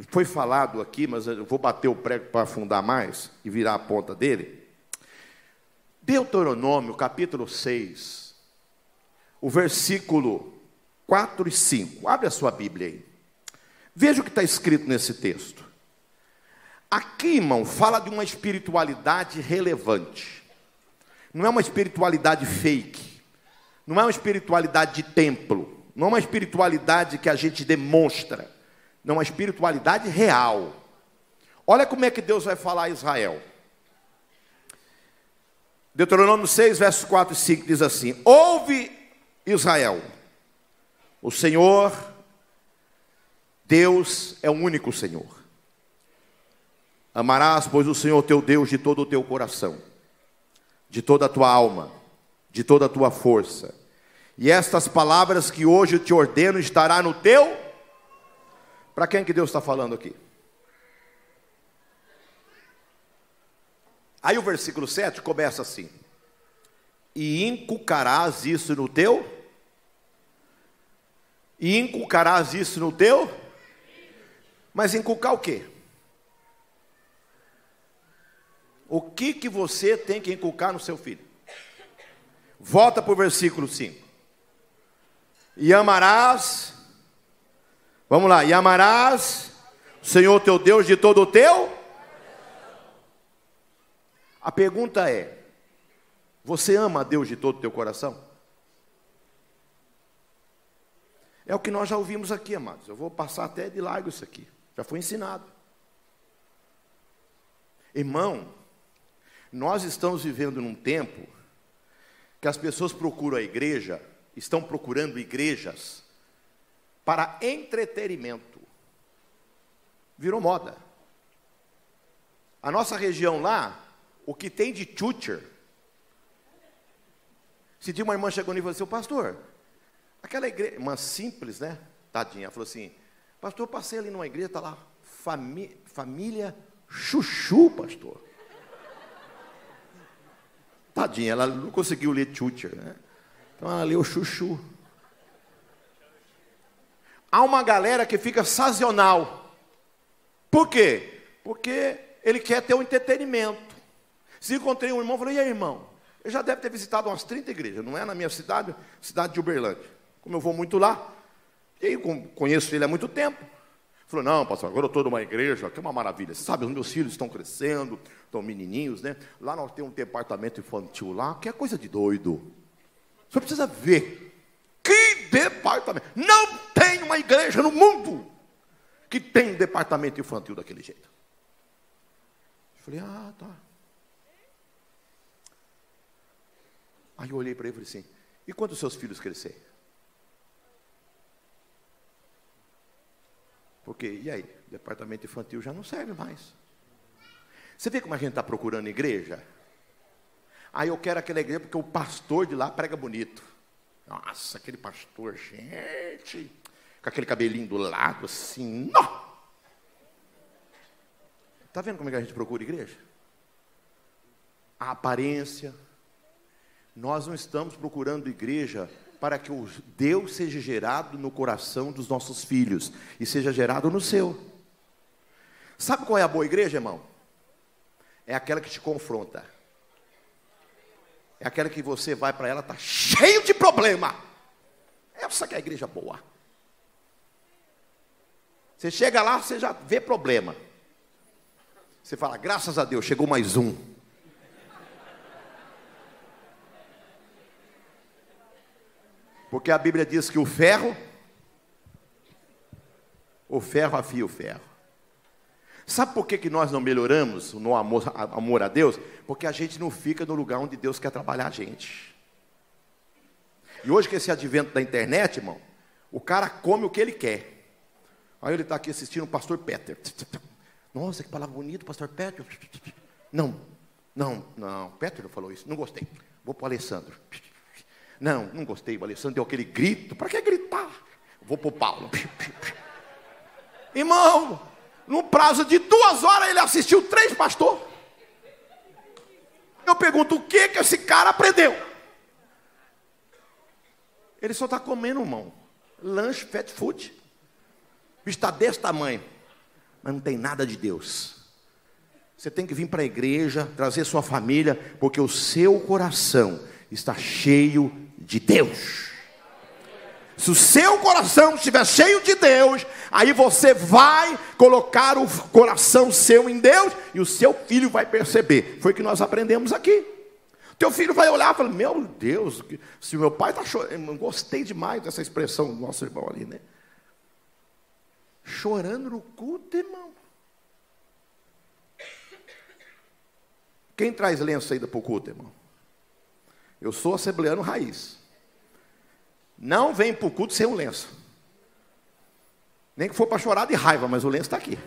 Foi falado aqui, mas eu vou bater o prego para afundar mais e virar a ponta dele. Deuteronômio, capítulo 6, o versículo 4 e 5. Abre a sua Bíblia aí. Veja o que está escrito nesse texto. Aqui, irmão, fala de uma espiritualidade relevante. Não é uma espiritualidade fake. Não é uma espiritualidade de templo, não é uma espiritualidade que a gente demonstra, não é uma espiritualidade real. Olha como é que Deus vai falar a Israel. Deuteronômio 6, versos 4 e 5 diz assim: Ouve Israel, o Senhor, Deus é o único Senhor. Amarás, pois, o Senhor teu Deus de todo o teu coração, de toda a tua alma de toda a tua força. E estas palavras que hoje te ordeno estará no teu. Para quem que Deus está falando aqui? Aí o versículo 7 começa assim: E inculcarás isso no teu? E inculcarás isso no teu? Mas inculcar o quê? O que que você tem que inculcar no seu filho? Volta para o versículo 5. E amarás, vamos lá, e amarás o Senhor teu Deus de todo o teu. A pergunta é: você ama a Deus de todo o teu coração? É o que nós já ouvimos aqui, amados. Eu vou passar até de largo isso aqui. Já foi ensinado. Irmão, nós estamos vivendo num tempo que as pessoas procuram a igreja, estão procurando igrejas para entretenimento. Virou moda. A nossa região lá, o que tem de teacher. Se tinha uma irmã chegou e falou assim, pastor, aquela igreja, uma simples, né? Tadinha, falou assim, pastor, eu passei ali numa igreja, está lá, famí família chuchu, pastor. Tadinha, ela não conseguiu ler Chucher, né? Então ela leu Chuchu. Há uma galera que fica sazonal. Por quê? Porque ele quer ter um entretenimento. Se encontrei um irmão, falei, e aí, irmão? Eu já deve ter visitado umas 30 igrejas, não é na minha cidade, cidade de Uberlândia. Como eu vou muito lá, e aí conheço ele há muito tempo. Falou, não, pastor, agora eu estou numa igreja, que é uma maravilha. Você sabe, os meus filhos estão crescendo, estão menininhos, né? Lá nós temos um departamento infantil lá, que é coisa de doido. Você precisa ver. Que departamento. Não tem uma igreja no mundo que tem um departamento infantil daquele jeito. Eu falei, ah, tá. Aí eu olhei para ele e falei assim: e quando os seus filhos crescerem? Porque, e aí? Departamento infantil já não serve mais. Você vê como a gente está procurando igreja? Aí eu quero aquela igreja porque o pastor de lá prega bonito. Nossa, aquele pastor, gente, com aquele cabelinho do lado, assim, não. Está vendo como é que a gente procura igreja? A aparência. Nós não estamos procurando igreja para que o Deus seja gerado no coração dos nossos filhos e seja gerado no seu. Sabe qual é a boa igreja, irmão? É aquela que te confronta. É aquela que você vai para ela, está cheio de problema. Essa que é a igreja boa. Você chega lá, você já vê problema. Você fala, graças a Deus, chegou mais um. Porque a Bíblia diz que o ferro, o ferro afia o ferro. Sabe por que, que nós não melhoramos no amor, amor a Deus? Porque a gente não fica no lugar onde Deus quer trabalhar a gente. E hoje, com esse advento da internet, irmão, o cara come o que ele quer. Aí ele está aqui assistindo o pastor Peter. Nossa, que palavra bonita, pastor Peter. Não, não, não, Peter não falou isso, não gostei. Vou para o Alessandro. Não, não gostei. O Alessandro deu aquele grito. Para que gritar? Vou para o Paulo. Irmão, no prazo de duas horas ele assistiu três pastores. Eu pergunto, o que que esse cara aprendeu? Ele só está comendo, irmão. Lanche, fast food. Está desse tamanho. Mas não tem nada de Deus. Você tem que vir para a igreja, trazer sua família, porque o seu coração está cheio de Deus. Se o seu coração estiver cheio de Deus, aí você vai colocar o coração seu em Deus e o seu filho vai perceber. Foi o que nós aprendemos aqui. Teu filho vai olhar e falar: Meu Deus, se meu pai está chorando. Gostei demais dessa expressão do nosso irmão ali, né? Chorando no culto, irmão. Quem traz lenço ainda para o culto, irmão? Eu sou assembleano raiz. Não vem para o culto sem um lenço. Nem que for para chorar de raiva, mas o lenço está aqui.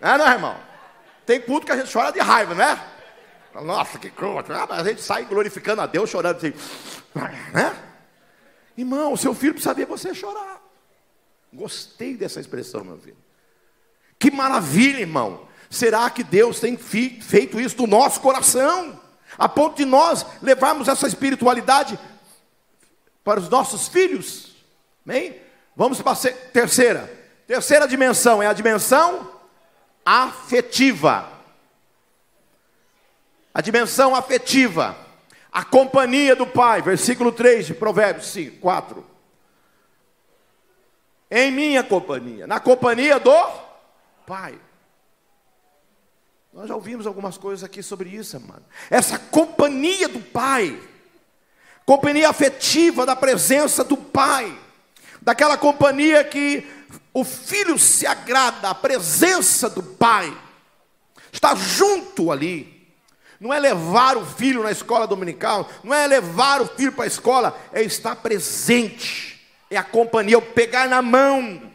É, não, irmão? Tem culto que a gente chora de raiva, né? Nossa, que culto. Ah, a gente sai glorificando a Deus, chorando assim. Né? Irmão, o seu filho precisa ver você chorar. Gostei dessa expressão, meu filho. Que maravilha, irmão. Será que Deus tem feito isso no nosso coração? A ponto de nós levarmos essa espiritualidade para os nossos filhos? Amém? Vamos para a terceira. Terceira dimensão é a dimensão afetiva. A dimensão afetiva. A companhia do Pai, versículo 3 de Provérbios 5, 4. Em minha companhia, na companhia do Pai. Nós já ouvimos algumas coisas aqui sobre isso, mano. Essa companhia do Pai, companhia afetiva da presença do Pai, daquela companhia que o filho se agrada, a presença do Pai, está junto ali. Não é levar o filho na escola dominical, não é levar o filho para a escola, é estar presente, é a companhia, é o pegar na mão.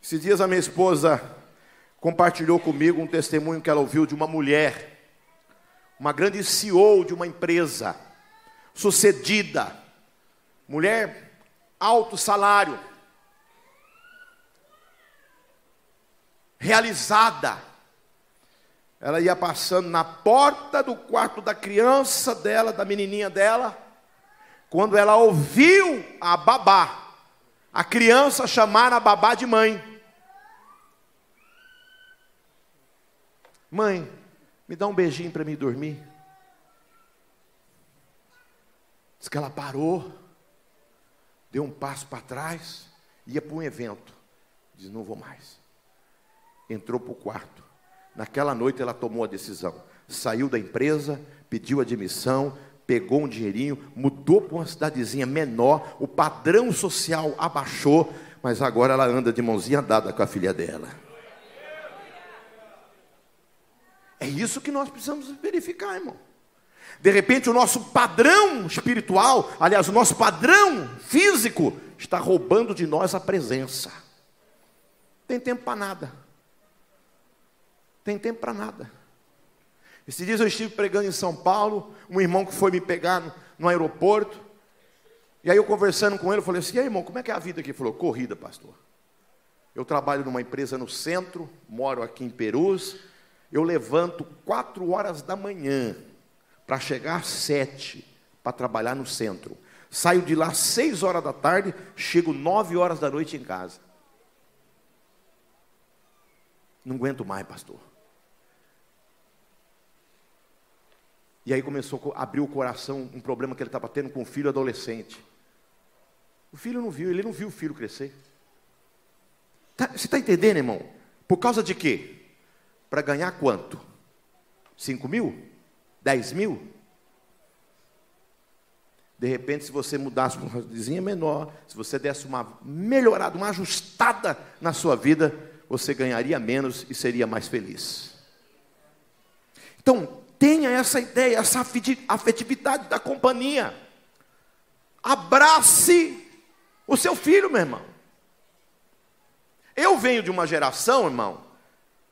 Esses dias a minha esposa compartilhou comigo um testemunho que ela ouviu de uma mulher, uma grande CEO de uma empresa, sucedida, mulher alto salário, realizada. Ela ia passando na porta do quarto da criança dela, da menininha dela, quando ela ouviu a babá, a criança chamar a babá de mãe. Mãe, me dá um beijinho para mim dormir. Diz que ela parou, deu um passo para trás, ia para um evento. Diz: Não vou mais. Entrou para o quarto. Naquela noite ela tomou a decisão. Saiu da empresa, pediu admissão, pegou um dinheirinho, mudou para uma cidadezinha menor, o padrão social abaixou, mas agora ela anda de mãozinha dada com a filha dela. É isso que nós precisamos verificar, irmão. De repente, o nosso padrão espiritual, aliás, o nosso padrão físico, está roubando de nós a presença. Tem tempo para nada. Tem tempo para nada. Esses dias eu estive pregando em São Paulo, um irmão que foi me pegar no, no aeroporto, e aí eu conversando com ele, eu falei assim, e aí, irmão, como é que é a vida aqui? Ele falou, corrida, pastor. Eu trabalho numa empresa no centro, moro aqui em Perus, eu levanto quatro horas da manhã para chegar às sete para trabalhar no centro. Saio de lá seis horas da tarde, chego nove horas da noite em casa. Não aguento mais, pastor. E aí começou a abrir o coração um problema que ele estava tendo com o filho adolescente. O filho não viu, ele não viu o filho crescer. Tá, você está entendendo, irmão? Por causa de quê? Para ganhar quanto? Cinco mil? Dez mil? De repente, se você mudasse para uma vizinha menor, se você desse uma melhorada, uma ajustada na sua vida, você ganharia menos e seria mais feliz. Então, tenha essa ideia, essa afetividade da companhia. Abrace o seu filho, meu irmão. Eu venho de uma geração, irmão,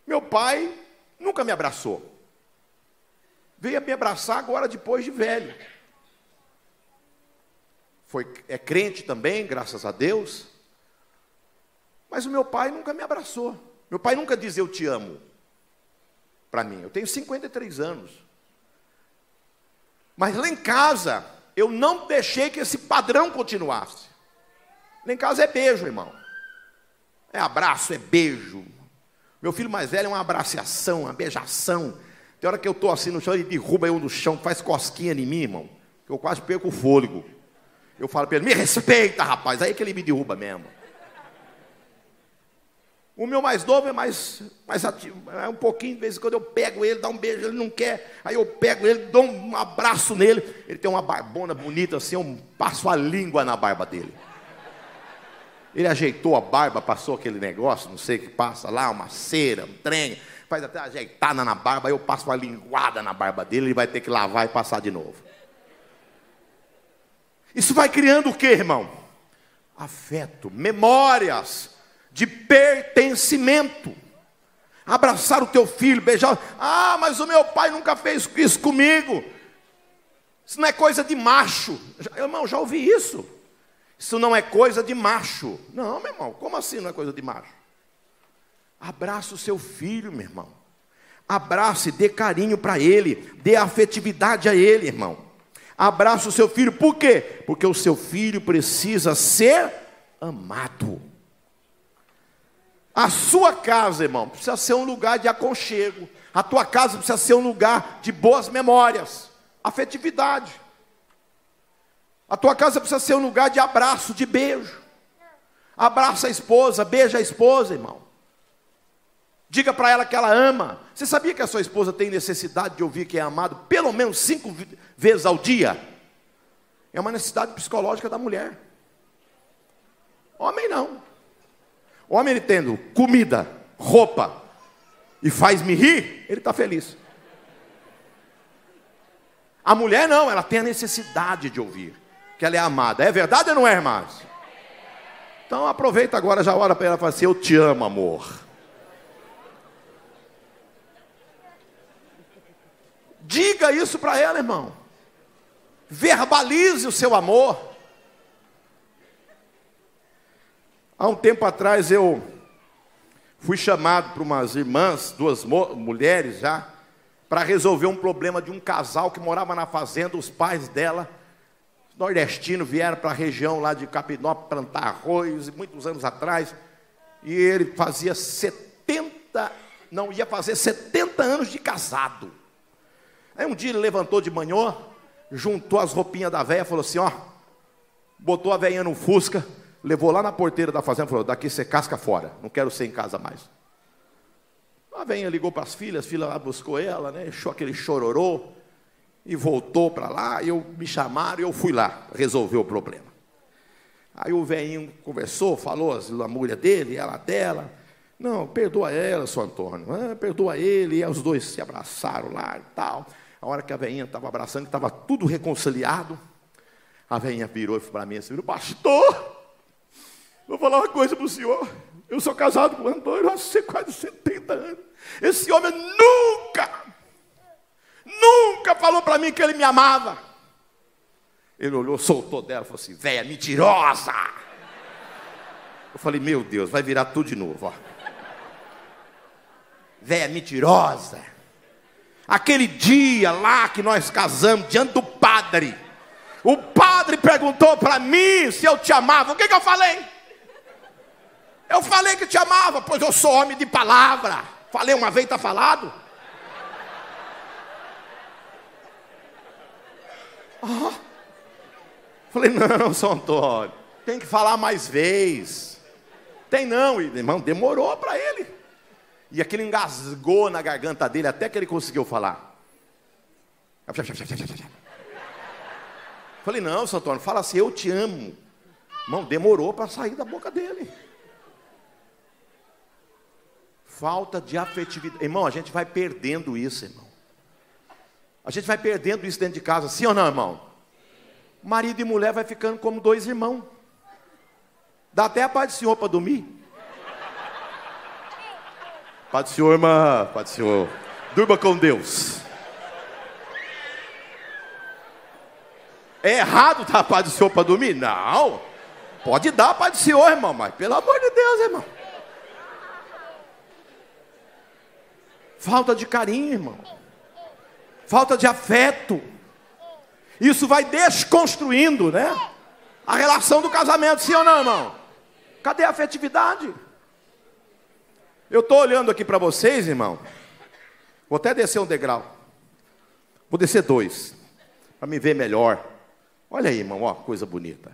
meu pai nunca me abraçou. Veio me abraçar agora depois de velho. Foi, é crente também, graças a Deus. Mas o meu pai nunca me abraçou. Meu pai nunca diz eu te amo para mim. Eu tenho 53 anos. Mas lá em casa, eu não deixei que esse padrão continuasse. Lá em casa é beijo, irmão. É abraço, é beijo. Meu filho mais velho é uma abraçação, uma beijação. Tem hora que eu estou assim no chão, ele derruba eu no chão, faz cosquinha em mim, irmão. Que eu quase perco o fôlego. Eu falo para ele, me respeita, rapaz. Aí que ele me derruba mesmo. O meu mais novo é mais, mais ativo, é um pouquinho, de vez em quando eu pego ele, dá um beijo, ele não quer, aí eu pego ele, dou um abraço nele, ele tem uma barbona bonita assim, eu passo a língua na barba dele. Ele ajeitou a barba, passou aquele negócio, não sei o que passa lá, uma cera, um trem, faz até ajeitada na barba, eu passo uma linguada na barba dele, ele vai ter que lavar e passar de novo. Isso vai criando o que, irmão? Afeto, memórias de pertencimento. Abraçar o teu filho, beijar. Ah, mas o meu pai nunca fez isso comigo. Isso não é coisa de macho. Irmão, já ouvi isso. Isso não é coisa de macho. Não, meu irmão, como assim não é coisa de macho? Abraça o seu filho, meu irmão. Abrace, dê carinho para ele, dê afetividade a ele, irmão. Abraça o seu filho, por quê? Porque o seu filho precisa ser amado. A sua casa, irmão, precisa ser um lugar de aconchego. A tua casa precisa ser um lugar de boas memórias, afetividade. A tua casa precisa ser um lugar de abraço, de beijo. Abraça a esposa, beija a esposa, irmão. Diga para ela que ela ama. Você sabia que a sua esposa tem necessidade de ouvir que é amado pelo menos cinco vezes ao dia? É uma necessidade psicológica da mulher. Homem não. Homem ele tendo comida, roupa e faz-me rir, ele está feliz. A mulher não, ela tem a necessidade de ouvir que ela é amada. É verdade ou não é, irmãs? Então aproveita agora, já ora para ela e fala assim: Eu te amo, amor. Diga isso para ela, irmão. Verbalize o seu amor. Há um tempo atrás eu fui chamado por umas irmãs, duas mulheres já, para resolver um problema de um casal que morava na fazenda, os pais dela nordestinos vieram para a região lá de Capinó plantar arroz, muitos anos atrás, e ele fazia 70, não, ia fazer 70 anos de casado. Aí um dia ele levantou de manhã, juntou as roupinhas da velha, falou assim, ó, botou a velhinha no fusca, levou lá na porteira da fazenda, falou, daqui você casca fora, não quero ser em casa mais. A velhinha ligou para as filhas, a filha lá buscou ela, né, achou aquele chororô, E voltou para lá, eu me chamaram e eu fui lá resolver o problema. Aí o velhinho conversou, falou a mulher dele, ela dela. Não, perdoa ela, seu Antônio. Ah, perdoa ele. E os dois se abraçaram lá e tal. A hora que a velhinha estava abraçando, estava tudo reconciliado. A velhinha virou para mim assim, pastor, vou falar uma coisa para o senhor. Eu sou casado com o Antônio há quase 70 anos. Esse homem nunca, nunca falou para mim que ele me amava. Ele olhou, soltou dela, falou assim: velha mentirosa. Eu falei: meu Deus, vai virar tudo de novo. Ó. Véia mentirosa. Aquele dia lá que nós casamos, diante do padre, o padre perguntou para mim se eu te amava. O que, que eu falei? Eu falei que te amava, pois eu sou homem de palavra. Falei uma vez, está falado? Oh. Falei, não, São Antônio, tem que falar mais vez. Tem não, irmão, demorou para ele. E aquilo engasgou na garganta dele até que ele conseguiu falar. Falei, não, São Antônio, fala assim, eu te amo. Irmão, demorou para sair da boca dele. Falta de afetividade. Irmão, a gente vai perdendo isso, irmão. A gente vai perdendo isso dentro de casa, sim ou não, irmão? marido e mulher vai ficando como dois irmãos. Dá até a paz do Senhor para dormir. Paz do Senhor, irmã. Paz do Senhor. Durma com Deus. É errado dar a paz do Senhor para dormir? Não. Pode dar a paz do Senhor, irmão, mas pelo amor de Deus, irmão. Falta de carinho, irmão. Falta de afeto. Isso vai desconstruindo, né? A relação do casamento, sim ou não, irmão? Cadê a afetividade? Eu estou olhando aqui para vocês, irmão. Vou até descer um degrau. Vou descer dois. Para me ver melhor. Olha aí, irmão, ó, coisa bonita.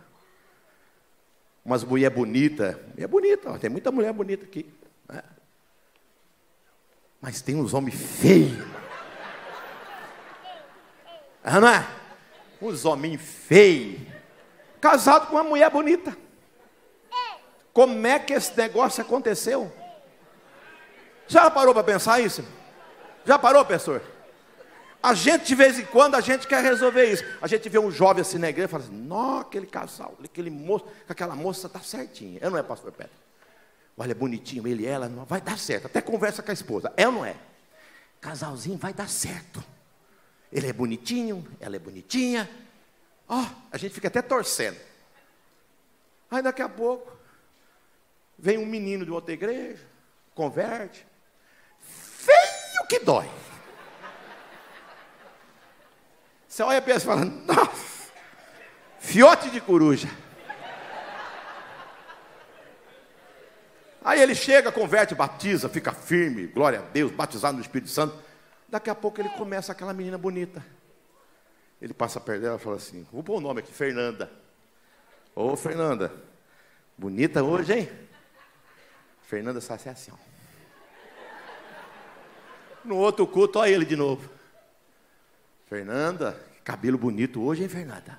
Umas mulher bonita. É bonita, ó, tem muita mulher bonita aqui. Né? Mas tem uns homens feios. Ah, não é? uns homens feios, casado com uma mulher bonita. Como é que esse negócio aconteceu? Já parou para pensar isso? Já parou, pastor? A gente, de vez em quando, a gente quer resolver isso. A gente vê um jovem assim na igreja e fala assim: Nossa, aquele casal, aquele moço, aquela moça está certinha. Eu não é, pastor Pedro? Olha, bonitinho, ele e ela, não, vai dar certo. Até conversa com a esposa. É ou não é? Casalzinho vai dar certo. Ele é bonitinho, ela é bonitinha. Ó, oh, a gente fica até torcendo. Aí daqui a pouco, vem um menino de outra igreja, converte. Feio que dói. Você olha e pensa e fala, nossa, fiote de coruja. Aí ele chega, converte, batiza, fica firme, glória a Deus, batizado no Espírito Santo. Daqui a pouco ele começa aquela menina bonita. Ele passa perto dela e fala assim: Vou pôr o nome aqui, Fernanda. Ô Fernanda, bonita hoje, hein? Fernanda sai assim, ó. No outro culto, olha ele de novo. Fernanda, cabelo bonito hoje, hein, Fernanda?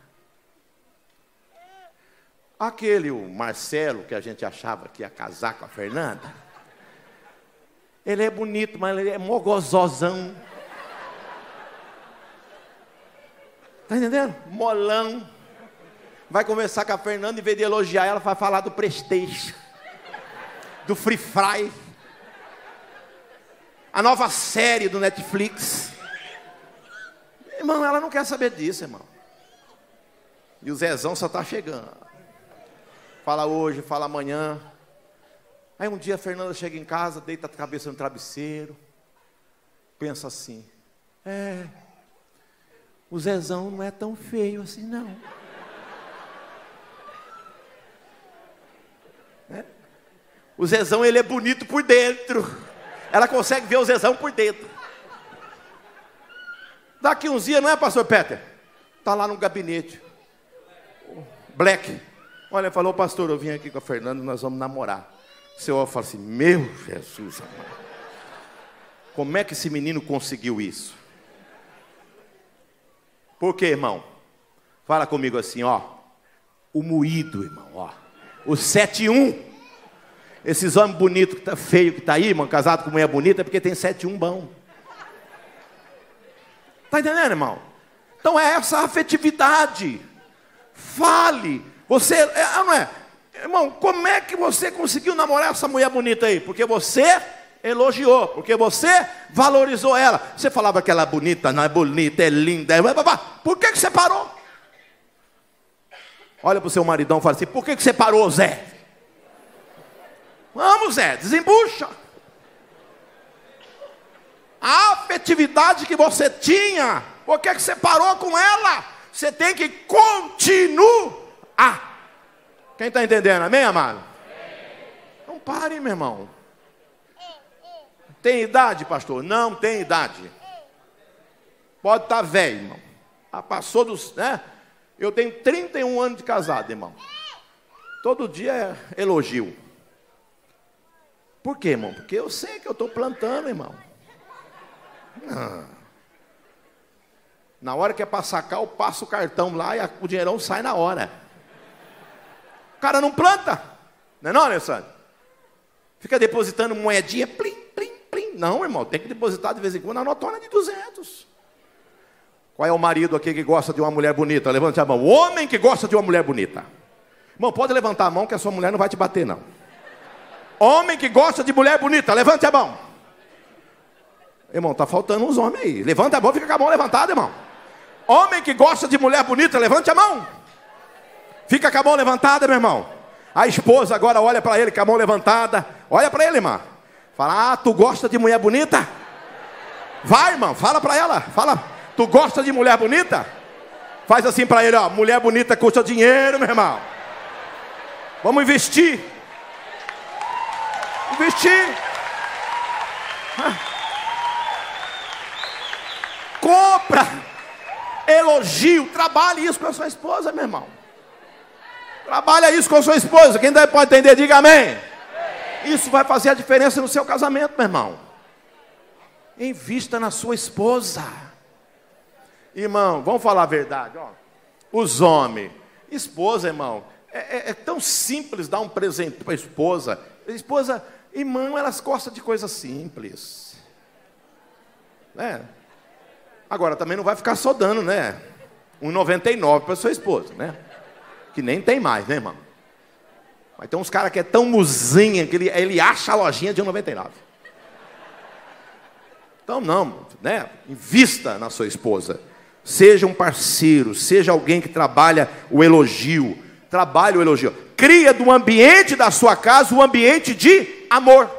Aquele, o Marcelo, que a gente achava que ia casar com a Fernanda. Ele é bonito, mas ele é mogozozão. Está entendendo? Molão. Vai conversar com a Fernanda, em vez de elogiar ela, vai falar do Prestige, do Free Fry, a nova série do Netflix. Irmão, ela não quer saber disso, irmão. E o Zezão só está chegando. Fala hoje, fala amanhã. Aí um dia a Fernanda chega em casa, deita a cabeça no travesseiro, pensa assim: é, o Zezão não é tão feio assim, não. É? O Zezão, ele é bonito por dentro. Ela consegue ver o Zezão por dentro. Daqui uns dias, não é, pastor Peter? Está lá no gabinete. Black. Olha, falou, pastor, eu vim aqui com a Fernanda, nós vamos namorar. O senhor fala assim: Meu Jesus amado. Como é que esse menino conseguiu isso? Por quê, irmão? Fala comigo assim, ó. O moído, irmão, ó. O 71. Esses homens bonitos, que tá feio que tá aí, irmão, casado com mulher bonita, é porque tem 71 bom. Tá entendendo, irmão? Então é essa afetividade. Fale. Você, é, não é? Irmão, como é que você conseguiu namorar essa mulher bonita aí? Porque você elogiou, porque você valorizou ela. Você falava que ela é bonita, não é bonita, é linda. É... Por que, que você parou? Olha para o seu maridão e fala assim: por que, que você parou, Zé? Vamos, Zé, desembucha. A afetividade que você tinha, por que, que você parou com ela? Você tem que continuar. Quem está entendendo? Amém, amado? Não pare, meu irmão. Tem idade, pastor? Não tem idade. Pode estar tá velho, irmão. Ah, passou dos, né? Eu tenho 31 anos de casado, irmão. Todo dia é elogio. Por quê, irmão? Porque eu sei que eu estou plantando, irmão. Ah. Na hora que é para sacar, eu passo o cartão lá e o dinheirão sai na hora. Cara não planta. Não é não, Alessandro? Fica depositando moedinha, plim, plim, plim. Não, irmão, tem que depositar de vez em quando a notona de 200. Qual é o marido aqui que gosta de uma mulher bonita? Levante a mão. O homem que gosta de uma mulher bonita. Irmão, pode levantar a mão que a sua mulher não vai te bater, não. Homem que gosta de mulher bonita, levante a mão. Irmão, tá faltando uns homens aí. Levanta a mão, fica com a mão levantada, irmão. Homem que gosta de mulher bonita, levante a mão. Fica com a mão levantada, meu irmão. A esposa agora olha para ele com a mão levantada. Olha para ele, irmão. Fala: "Ah, tu gosta de mulher bonita?" Vai, irmão, fala para ela. Fala: Tu gosta de mulher bonita? Faz assim para ele, ó. Mulher bonita custa dinheiro, meu irmão. Vamos investir. Investir. Compra. Elogio. Trabalhe isso com a sua esposa, meu irmão. Trabalha isso com sua esposa. Quem pode entender, diga amém. Isso vai fazer a diferença no seu casamento, meu irmão. Invista na sua esposa. Irmão, vamos falar a verdade, ó. Os homens, esposa, irmão, é, é, é tão simples dar um presente para a esposa. Esposa, irmão, elas gostam de coisas simples. Né? Agora, também não vai ficar só dando, né? 1,99 para sua esposa, né? Que nem tem mais, né, irmão? Mas tem uns caras que é tão muzinha que ele, ele acha a lojinha de 1,99. Então, não, né? Invista na sua esposa. Seja um parceiro, seja alguém que trabalha o elogio. Trabalhe o elogio. Cria do ambiente da sua casa um ambiente de amor.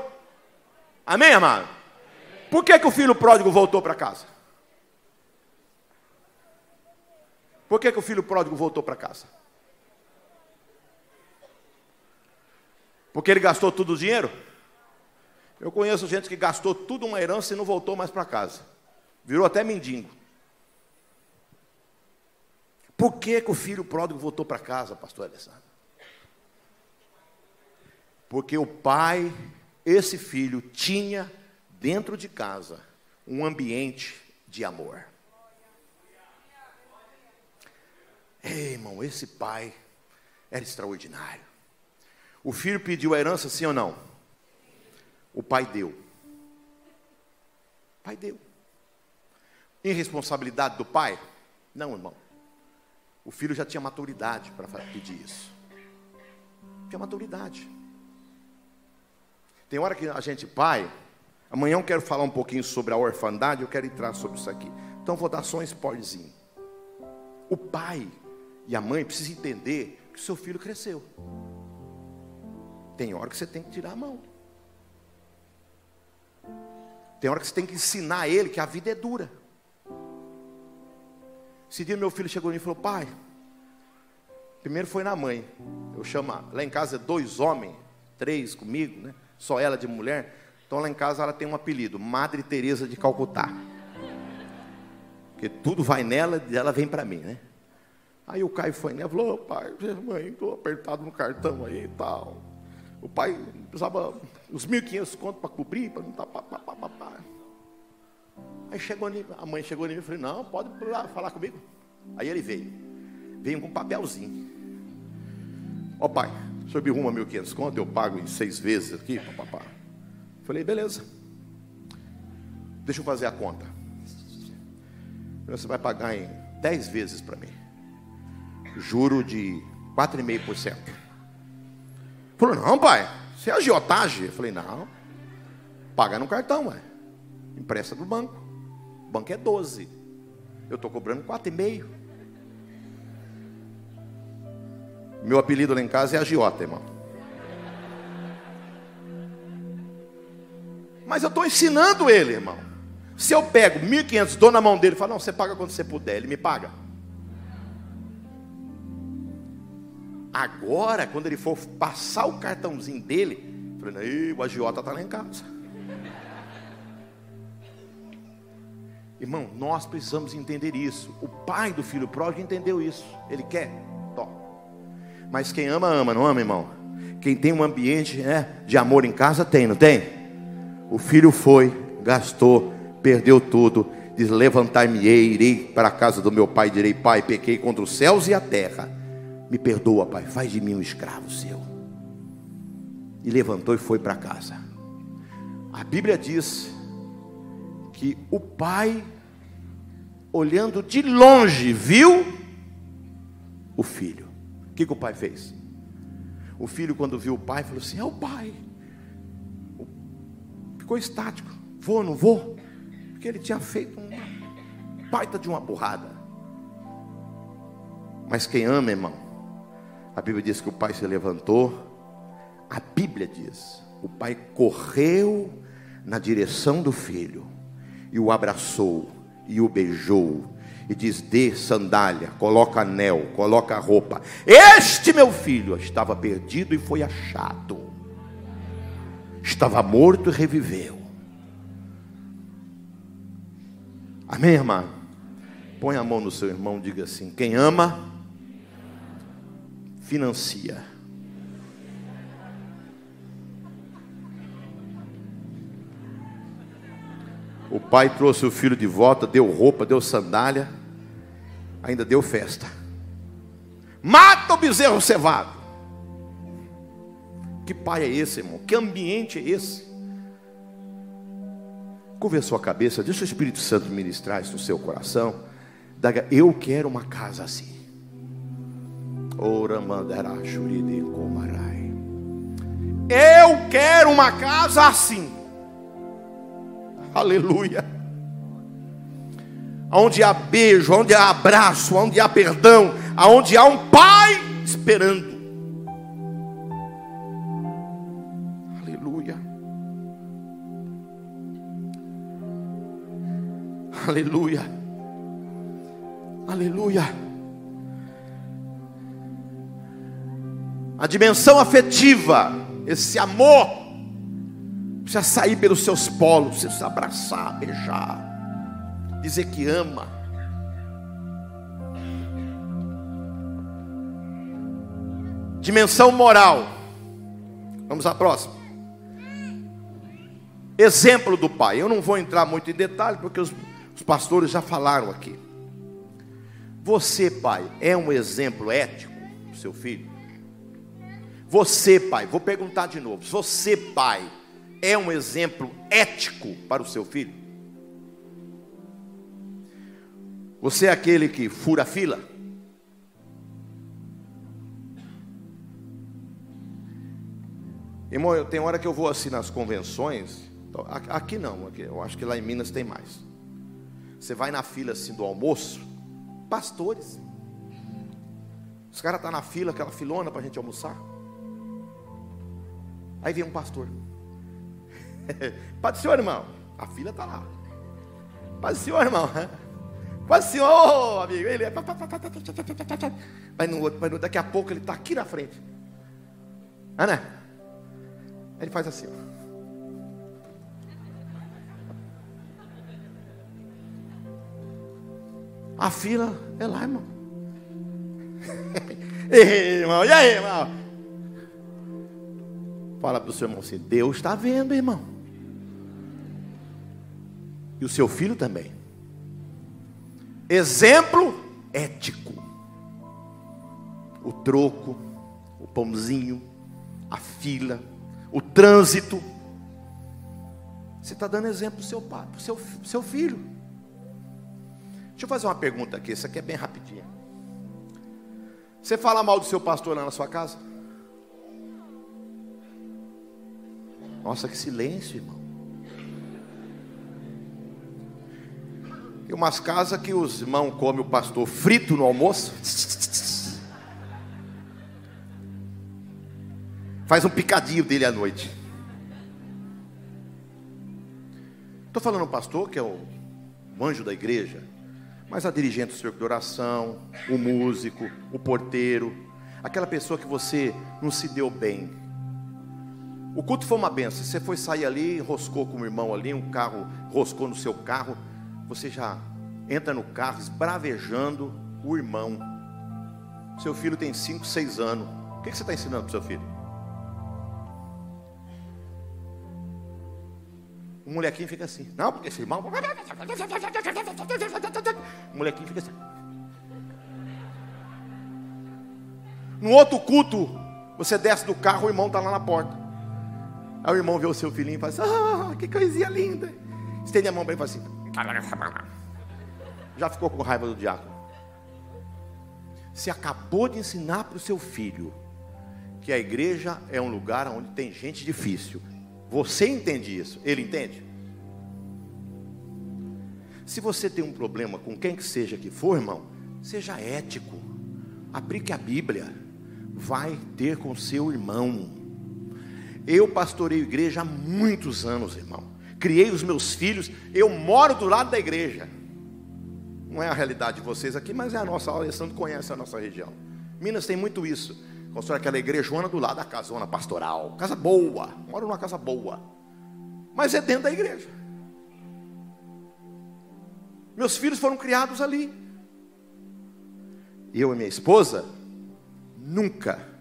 Amém, amado? Por que, que o filho pródigo voltou para casa? Por que, que o filho pródigo voltou para casa? Porque ele gastou todo o dinheiro? Eu conheço gente que gastou tudo uma herança e não voltou mais para casa. Virou até mendigo. Por que, que o filho pródigo voltou para casa, pastor Alessandro? Porque o pai, esse filho, tinha dentro de casa um ambiente de amor. Ei, irmão, esse pai era extraordinário. O filho pediu a herança, sim ou não? O pai deu. O pai deu. Irresponsabilidade do pai? Não, irmão. O filho já tinha maturidade para pedir isso. Tinha maturidade. Tem hora que a gente, pai, amanhã eu quero falar um pouquinho sobre a orfandade, eu quero entrar sobre isso aqui. Então vou dar só um spoilerzinho. O pai e a mãe precisam entender que o seu filho cresceu. Tem hora que você tem que tirar a mão. Tem hora que você tem que ensinar ele que a vida é dura. Esse dia meu filho chegou em mim e falou: Pai, primeiro foi na mãe. Eu chamo, lá em casa é dois homens, três comigo, né? Só ela de mulher. Então lá em casa ela tem um apelido, Madre Teresa de Calcutá. Porque tudo vai nela e ela vem para mim, né? Aí o Caio foi nela e falou, pai, mãe, estou apertado no cartão aí e tal. O pai precisava uns 1.500 contos para cobrir, para não estar. Tá, Aí chegou a mãe chegou mim e falou: Não, pode falar comigo. Aí ele veio. Veio com um papelzinho. Ó pai, o senhor me arruma 1.500 conto, eu pago em seis vezes aqui, papapá. Falei, beleza. Deixa eu fazer a conta. Você vai pagar em 10 vezes para mim. Juro de 4,5%. Falou, não, pai, você é agiotagem? Eu falei, não. Paga no cartão, ué. Empresta do banco. O banco é 12. Eu estou cobrando 4,5. Meu apelido lá em casa é agiota, irmão. Mas eu estou ensinando ele, irmão. Se eu pego 1.500, dou na mão dele falo, não, você paga quando você puder, ele me paga. Agora, quando ele for passar o cartãozinho dele, eu falei, o agiota está lá em casa. Irmão, nós precisamos entender isso. O pai do filho pródigo entendeu isso. Ele quer, Tó. Mas quem ama, ama, não ama, irmão? Quem tem um ambiente né, de amor em casa, tem, não tem? O filho foi, gastou, perdeu tudo. Diz: Levantar-me-ei, irei para a casa do meu pai, direi: Pai, pequei contra os céus e a terra. Me perdoa, pai, faz de mim um escravo seu. E levantou e foi para casa. A Bíblia diz que o pai, olhando de longe, viu o filho. O que, que o pai fez? O filho, quando viu o pai, falou assim: É o pai. Ficou estático. Vou, não vou? Porque ele tinha feito uma baita de uma burrada. Mas quem ama, irmão, a Bíblia diz que o pai se levantou. A Bíblia diz: o pai correu na direção do filho e o abraçou e o beijou e diz: dê sandália, coloca anel, coloca roupa. Este meu filho estava perdido e foi achado, estava morto e reviveu. Amém, irmã? Põe a mão no seu irmão, diga assim: quem ama, financia. O pai trouxe o filho de volta, deu roupa, deu sandália, ainda deu festa. Mata o bezerro cevado. Que pai é esse, irmão? Que ambiente é esse? Curva a cabeça, deixa o Espírito Santo ministrar isso no seu coração. Eu quero uma casa assim. Eu quero uma casa assim aleluia. Onde há beijo, onde há abraço, onde há perdão, aonde há um pai esperando. Aleluia. Aleluia. Aleluia. A dimensão afetiva, esse amor Precisa sair pelos seus polos, precisa abraçar, beijar, dizer que ama. Dimensão moral. Vamos à próxima. Exemplo do pai. Eu não vou entrar muito em detalhe, porque os, os pastores já falaram aqui. Você, pai, é um exemplo ético para seu filho? Você, pai, vou perguntar de novo. Você, pai, é um exemplo ético para o seu filho? Você é aquele que fura fila? Irmão, eu tenho hora que eu vou assim nas convenções. Aqui não, aqui, eu acho que lá em Minas tem mais. Você vai na fila assim do almoço, pastores. Os caras estão tá na fila, aquela filona para a gente almoçar. Aí vem um pastor. Paz do Senhor, irmão. A filha está lá. Paz do Senhor, irmão. Paz do Senhor, amigo. Ele é. Vai no outro, vai no... daqui a pouco ele está aqui na frente. Ah, né? Ele faz assim, ó. A fila é lá, irmão. (laughs) Ei, irmão, e aí, irmão? Fala para o seu irmão assim: Deus está vendo, irmão. E o seu filho também. Exemplo ético. O troco, o pãozinho, a fila, o trânsito. Você está dando exemplo para o seu pai, para o seu, seu filho. Deixa eu fazer uma pergunta aqui, isso aqui é bem rapidinho. Você fala mal do seu pastor lá na sua casa? Nossa, que silêncio, irmão. Tem umas casas que os irmãos comem o pastor frito no almoço. Faz um picadinho dele à noite. Estou falando um pastor que é o anjo da igreja, mas a dirigente do cerco de oração, o músico, o porteiro, aquela pessoa que você não se deu bem. O culto foi uma benção. Você foi sair ali, roscou com o irmão ali, um carro roscou no seu carro, você já entra no carro esbravejando o irmão. Seu filho tem 5, 6 anos. O que você está ensinando para o seu filho? O molequinho fica assim. Não, porque esse irmão. O molequinho fica assim. No outro culto, você desce do carro, o irmão está lá na porta. Aí o irmão vê o seu filhinho e fala assim: Ah, que coisinha linda. Estende a mão para ele e fala assim: Já ficou com raiva do diácono. Você acabou de ensinar para o seu filho que a igreja é um lugar onde tem gente difícil. Você entende isso? Ele entende? Se você tem um problema com quem que seja que for, irmão, seja ético. Aplique a Bíblia. Vai ter com seu irmão. Eu pastoreio igreja há muitos anos, irmão. Criei os meus filhos, eu moro do lado da igreja. Não é a realidade de vocês aqui, mas é a nossa. O Alessandro conhece a nossa região. Minas tem muito isso. Constrói aquela igrejona do lado da casona pastoral. Casa boa. Moro numa casa boa. Mas é dentro da igreja. Meus filhos foram criados ali. Eu e minha esposa nunca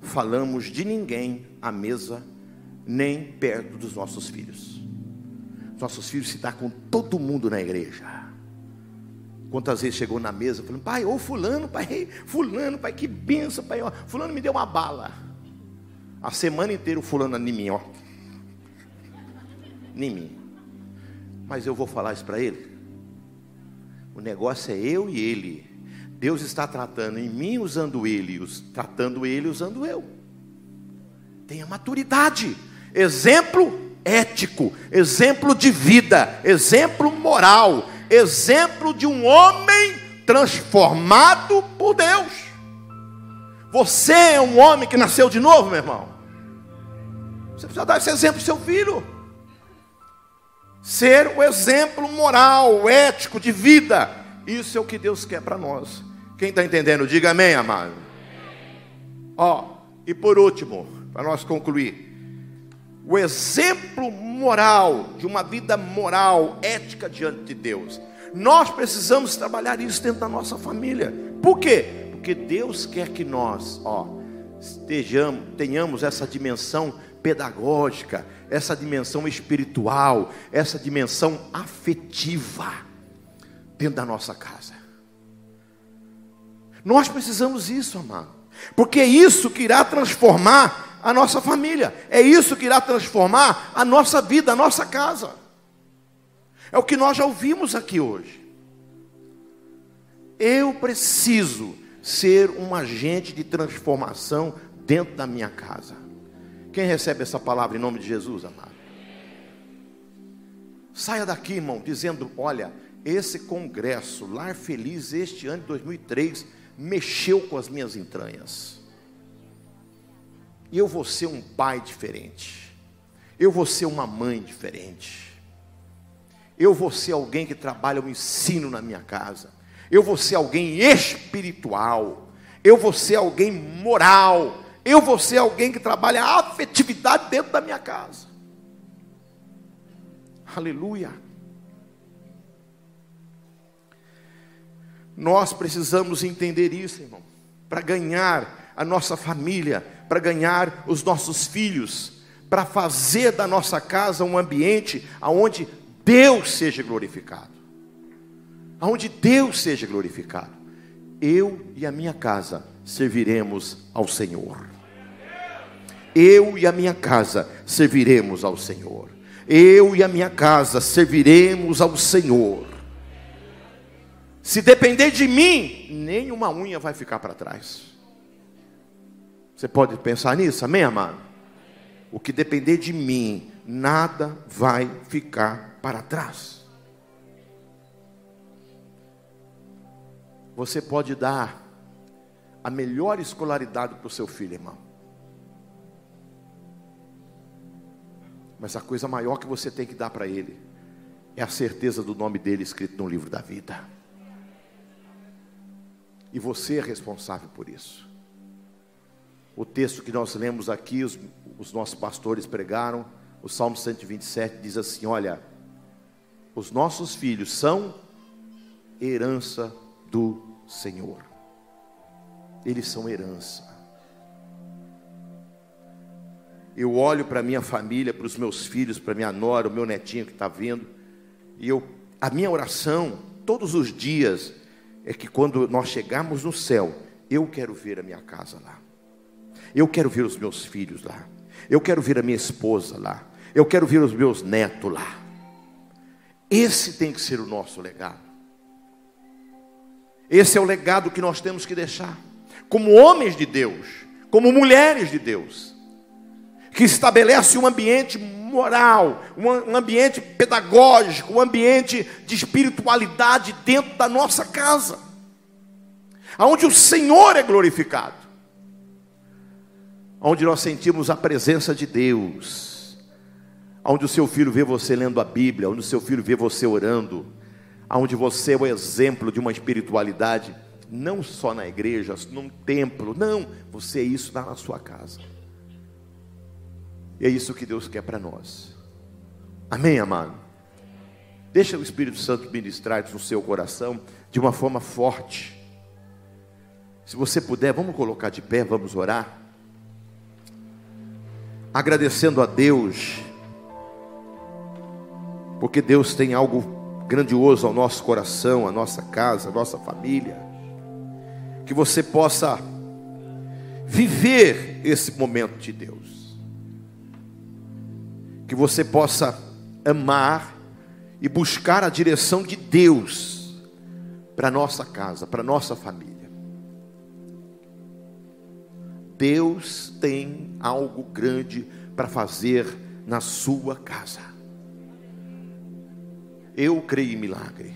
falamos de ninguém à mesa, nem perto dos nossos filhos. Nossos filhos se dão com todo mundo na igreja. Quantas vezes chegou na mesa falando, pai, ô fulano, pai, fulano, pai, que benção, pai, ó, fulano me deu uma bala. A semana inteira o fulano em mim, ó. Em mim. Mas eu vou falar isso para ele. O negócio é eu e ele. Deus está tratando em mim usando ele, tratando ele usando eu. Tenha maturidade, exemplo ético, exemplo de vida, exemplo moral, exemplo de um homem transformado por Deus. Você é um homem que nasceu de novo, meu irmão. Você precisa dar esse exemplo para seu filho. Ser o exemplo moral, ético, de vida. Isso é o que Deus quer para nós. Quem está entendendo, diga amém, amado. Ó, e por último, para nós concluir, o exemplo moral, de uma vida moral, ética diante de Deus. Nós precisamos trabalhar isso dentro da nossa família. Por quê? Porque Deus quer que nós, ó, estejamos, tenhamos essa dimensão pedagógica, essa dimensão espiritual, essa dimensão afetiva dentro da nossa casa. Nós precisamos isso, amado. Porque é isso que irá transformar a nossa família. É isso que irá transformar a nossa vida, a nossa casa. É o que nós já ouvimos aqui hoje. Eu preciso ser um agente de transformação dentro da minha casa. Quem recebe essa palavra em nome de Jesus, amado? Saia daqui, irmão, dizendo: olha, esse congresso, Lar Feliz, este ano de 2003, mexeu com as minhas entranhas. E eu vou ser um pai diferente. Eu vou ser uma mãe diferente. Eu vou ser alguém que trabalha o ensino na minha casa. Eu vou ser alguém espiritual. Eu vou ser alguém moral. Eu vou ser alguém que trabalha a afetividade dentro da minha casa. Aleluia. Nós precisamos entender isso, irmão, para ganhar a nossa família, para ganhar os nossos filhos, para fazer da nossa casa um ambiente onde Deus seja glorificado. Aonde Deus seja glorificado. Eu e a minha casa serviremos ao Senhor. Eu e a minha casa serviremos ao Senhor. Eu e a minha casa serviremos ao Senhor. Se depender de mim, nenhuma unha vai ficar para trás. Você pode pensar nisso, amém, amado? O que depender de mim, nada vai ficar para trás. Você pode dar a melhor escolaridade para o seu filho, irmão. Mas a coisa maior que você tem que dar para ele é a certeza do nome dele escrito no livro da vida. E você é responsável por isso. O texto que nós lemos aqui, os, os nossos pastores pregaram, o Salmo 127 diz assim: Olha, os nossos filhos são herança do Senhor. Eles são herança. Eu olho para minha família, para os meus filhos, para minha nora, o meu netinho que está vindo, e eu, a minha oração todos os dias é que quando nós chegarmos no céu, eu quero ver a minha casa lá. Eu quero ver os meus filhos lá. Eu quero ver a minha esposa lá. Eu quero ver os meus netos lá. Esse tem que ser o nosso legado. Esse é o legado que nós temos que deixar. Como homens de Deus, como mulheres de Deus que estabelece um ambiente moral, um ambiente pedagógico, um ambiente de espiritualidade dentro da nossa casa, onde o Senhor é glorificado, onde nós sentimos a presença de Deus, onde o seu filho vê você lendo a Bíblia, onde o seu filho vê você orando, onde você é o exemplo de uma espiritualidade, não só na igreja, num templo, não, você é isso na sua casa. E é isso que Deus quer para nós. Amém, amado? Deixa o Espírito Santo ministrar no seu coração de uma forma forte. Se você puder, vamos colocar de pé, vamos orar. Agradecendo a Deus, porque Deus tem algo grandioso ao nosso coração, à nossa casa, à nossa família. Que você possa viver esse momento de Deus que você possa amar e buscar a direção de Deus para nossa casa, para nossa família. Deus tem algo grande para fazer na sua casa. Eu creio em milagre.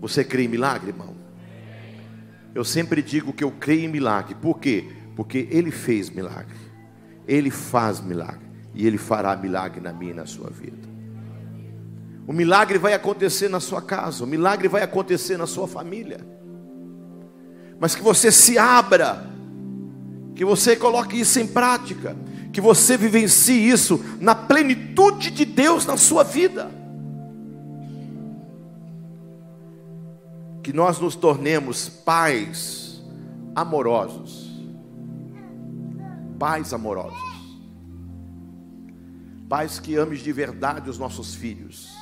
Você crê em milagre, irmão? Eu sempre digo que eu creio em milagre. Por quê? Porque Ele fez milagre. Ele faz milagre e Ele fará milagre na minha e na sua vida. O milagre vai acontecer na sua casa, o milagre vai acontecer na sua família. Mas que você se abra, que você coloque isso em prática, que você vivencie isso na plenitude de Deus na sua vida. Que nós nos tornemos pais amorosos. Pais amorosos Pais que ames de verdade os nossos filhos.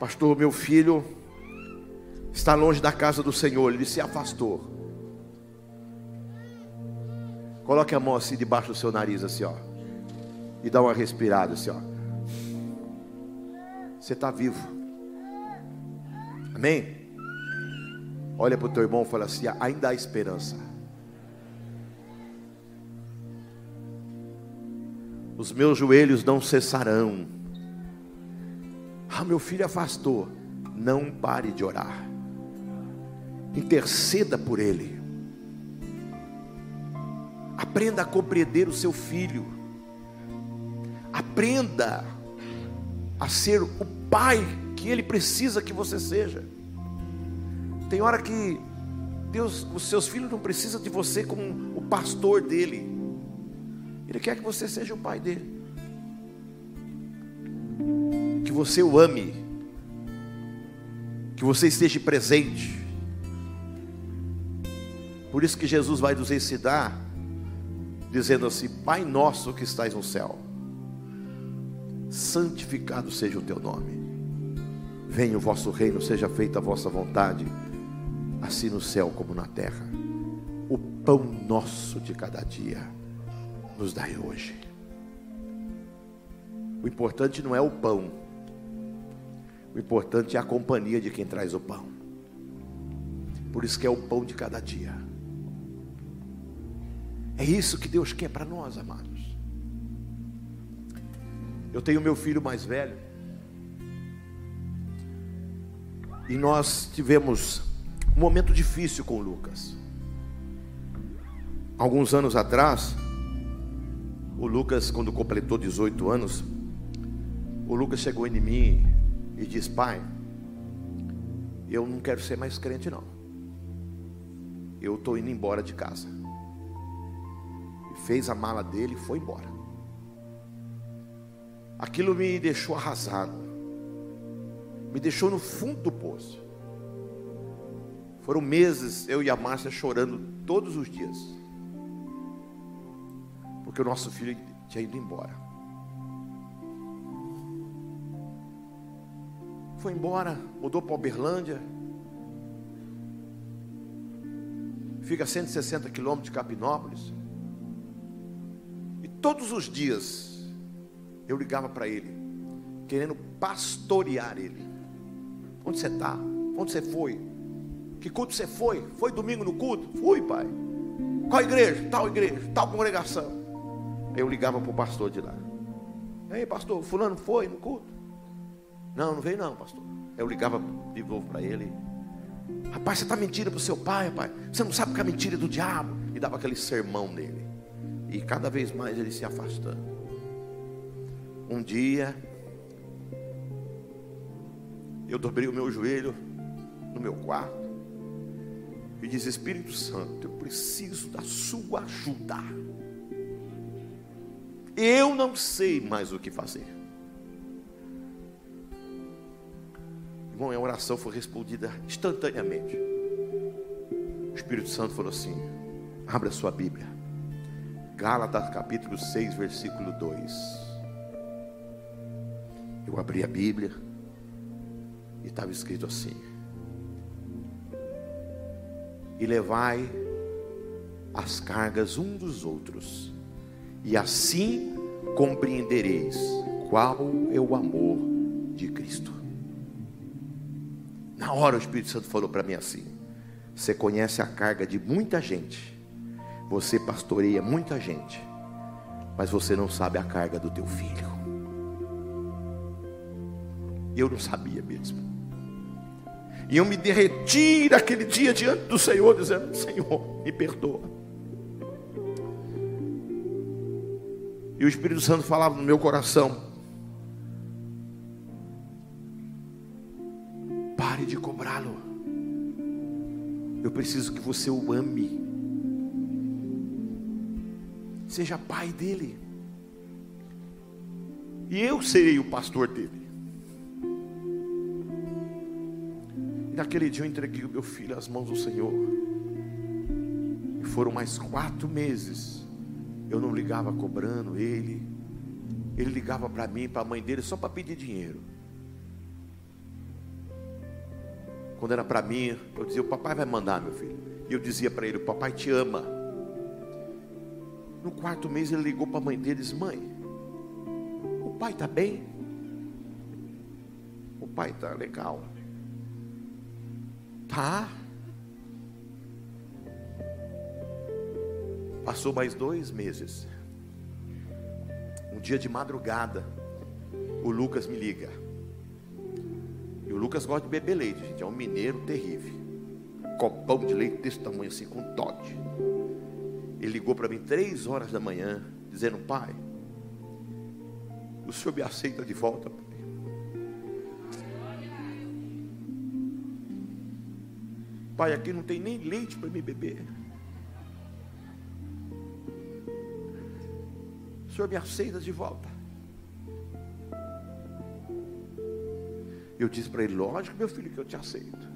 Pastor, meu filho está longe da casa do Senhor, ele se afastou. Coloque a mão assim debaixo do seu nariz, assim, ó. E dá uma respirada, assim, ó. Você está vivo. Amém? Olha para o teu irmão e fala assim: ainda há esperança. Os meus joelhos não cessarão. Ah, meu filho afastou. Não pare de orar. Interceda por ele. Aprenda a compreender o seu filho. Aprenda a ser o pai que ele precisa que você seja. Tem hora que Deus, os seus filhos não precisam de você como o pastor dele. Ele quer que você seja o pai dele. Que você o ame. Que você esteja presente. Por isso que Jesus vai nos ensinar, dizendo assim: Pai nosso que estás no céu, santificado seja o teu nome. Venha o vosso reino, seja feita a vossa vontade, assim no céu como na terra. O pão nosso de cada dia nos dai hoje. O importante não é o pão, o importante é a companhia de quem traz o pão. Por isso que é o pão de cada dia. É isso que Deus quer para nós, amados. Eu tenho meu filho mais velho. E nós tivemos um momento difícil com o Lucas. Alguns anos atrás, o Lucas, quando completou 18 anos, o Lucas chegou em mim e disse: Pai, eu não quero ser mais crente, não. Eu estou indo embora de casa. Fez a mala dele e foi embora. Aquilo me deixou arrasado, me deixou no fundo do poço. Foram meses eu e a Márcia chorando todos os dias, porque o nosso filho tinha ido embora. Foi embora, mudou para Uberlândia, fica a 160 quilômetros de Capinópolis. E todos os dias eu ligava para ele, querendo pastorear ele. Onde você está? Onde você foi? Que culto você foi? Foi domingo no culto? Fui, pai. Qual igreja? Tal igreja, tal congregação. Eu ligava para o pastor de lá. Ei, pastor, fulano foi no culto? Não, não veio não, pastor. Eu ligava de novo para ele. Rapaz, você está mentindo para o seu pai, pai. Você não sabe que a mentira é do diabo. E dava aquele sermão nele. E cada vez mais ele se afastando. Um dia, eu dobrei o meu joelho no meu quarto e disse: Espírito Santo, eu preciso da sua ajuda. Eu não sei mais o que fazer. Irmão, a oração foi respondida instantaneamente. O Espírito Santo falou assim: abra sua Bíblia. Gálatas capítulo 6, versículo 2. Eu abri a Bíblia e estava escrito assim: E levai as cargas um dos outros, e assim compreendereis qual é o amor de Cristo. Na hora o Espírito Santo falou para mim assim: Você conhece a carga de muita gente, você pastoreia muita gente, mas você não sabe a carga do teu filho. Eu não sabia mesmo. E eu me derreti naquele dia diante do Senhor, dizendo: Senhor, me perdoa. E o Espírito Santo falava no meu coração: Pare de cobrá-lo. Eu preciso que você o ame. Seja pai dele. E eu serei o pastor dele. E naquele dia eu entreguei o meu filho às mãos do Senhor. E foram mais quatro meses. Eu não ligava cobrando ele. Ele ligava para mim, para a mãe dele, só para pedir dinheiro. Quando era para mim, eu dizia: O papai vai mandar, meu filho. E eu dizia para ele: O papai te ama. No quarto mês ele ligou para a mãe dele e disse: Mãe, o pai está bem? O pai está legal. Tá. Passou mais dois meses. Um dia de madrugada, o Lucas me liga. E o Lucas gosta de beber leite, gente. É um mineiro terrível. Copão de leite desse tamanho assim, com Todd. Ele ligou para mim três horas da manhã, dizendo: Pai, o senhor me aceita de volta, pai. Pai, aqui não tem nem leite para me beber. Senhor me aceita de volta. Eu disse para ele: Lógico, meu filho, que eu te aceito.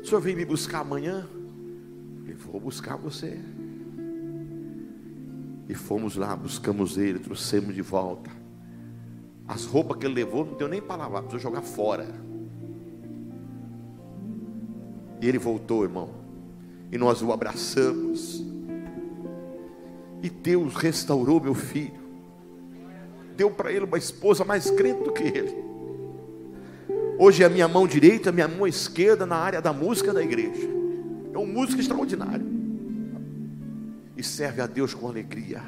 O senhor vem me buscar amanhã? Eu vou buscar você. E fomos lá, buscamos ele, trouxemos de volta. As roupas que ele levou não deu nem para lavar, precisou jogar fora. E ele voltou, irmão. E nós o abraçamos. E Deus restaurou meu filho. Deu para ele uma esposa mais crente do que ele. Hoje é a minha mão direita, minha mão esquerda na área da música da igreja. É um músico extraordinário. E serve a Deus com alegria.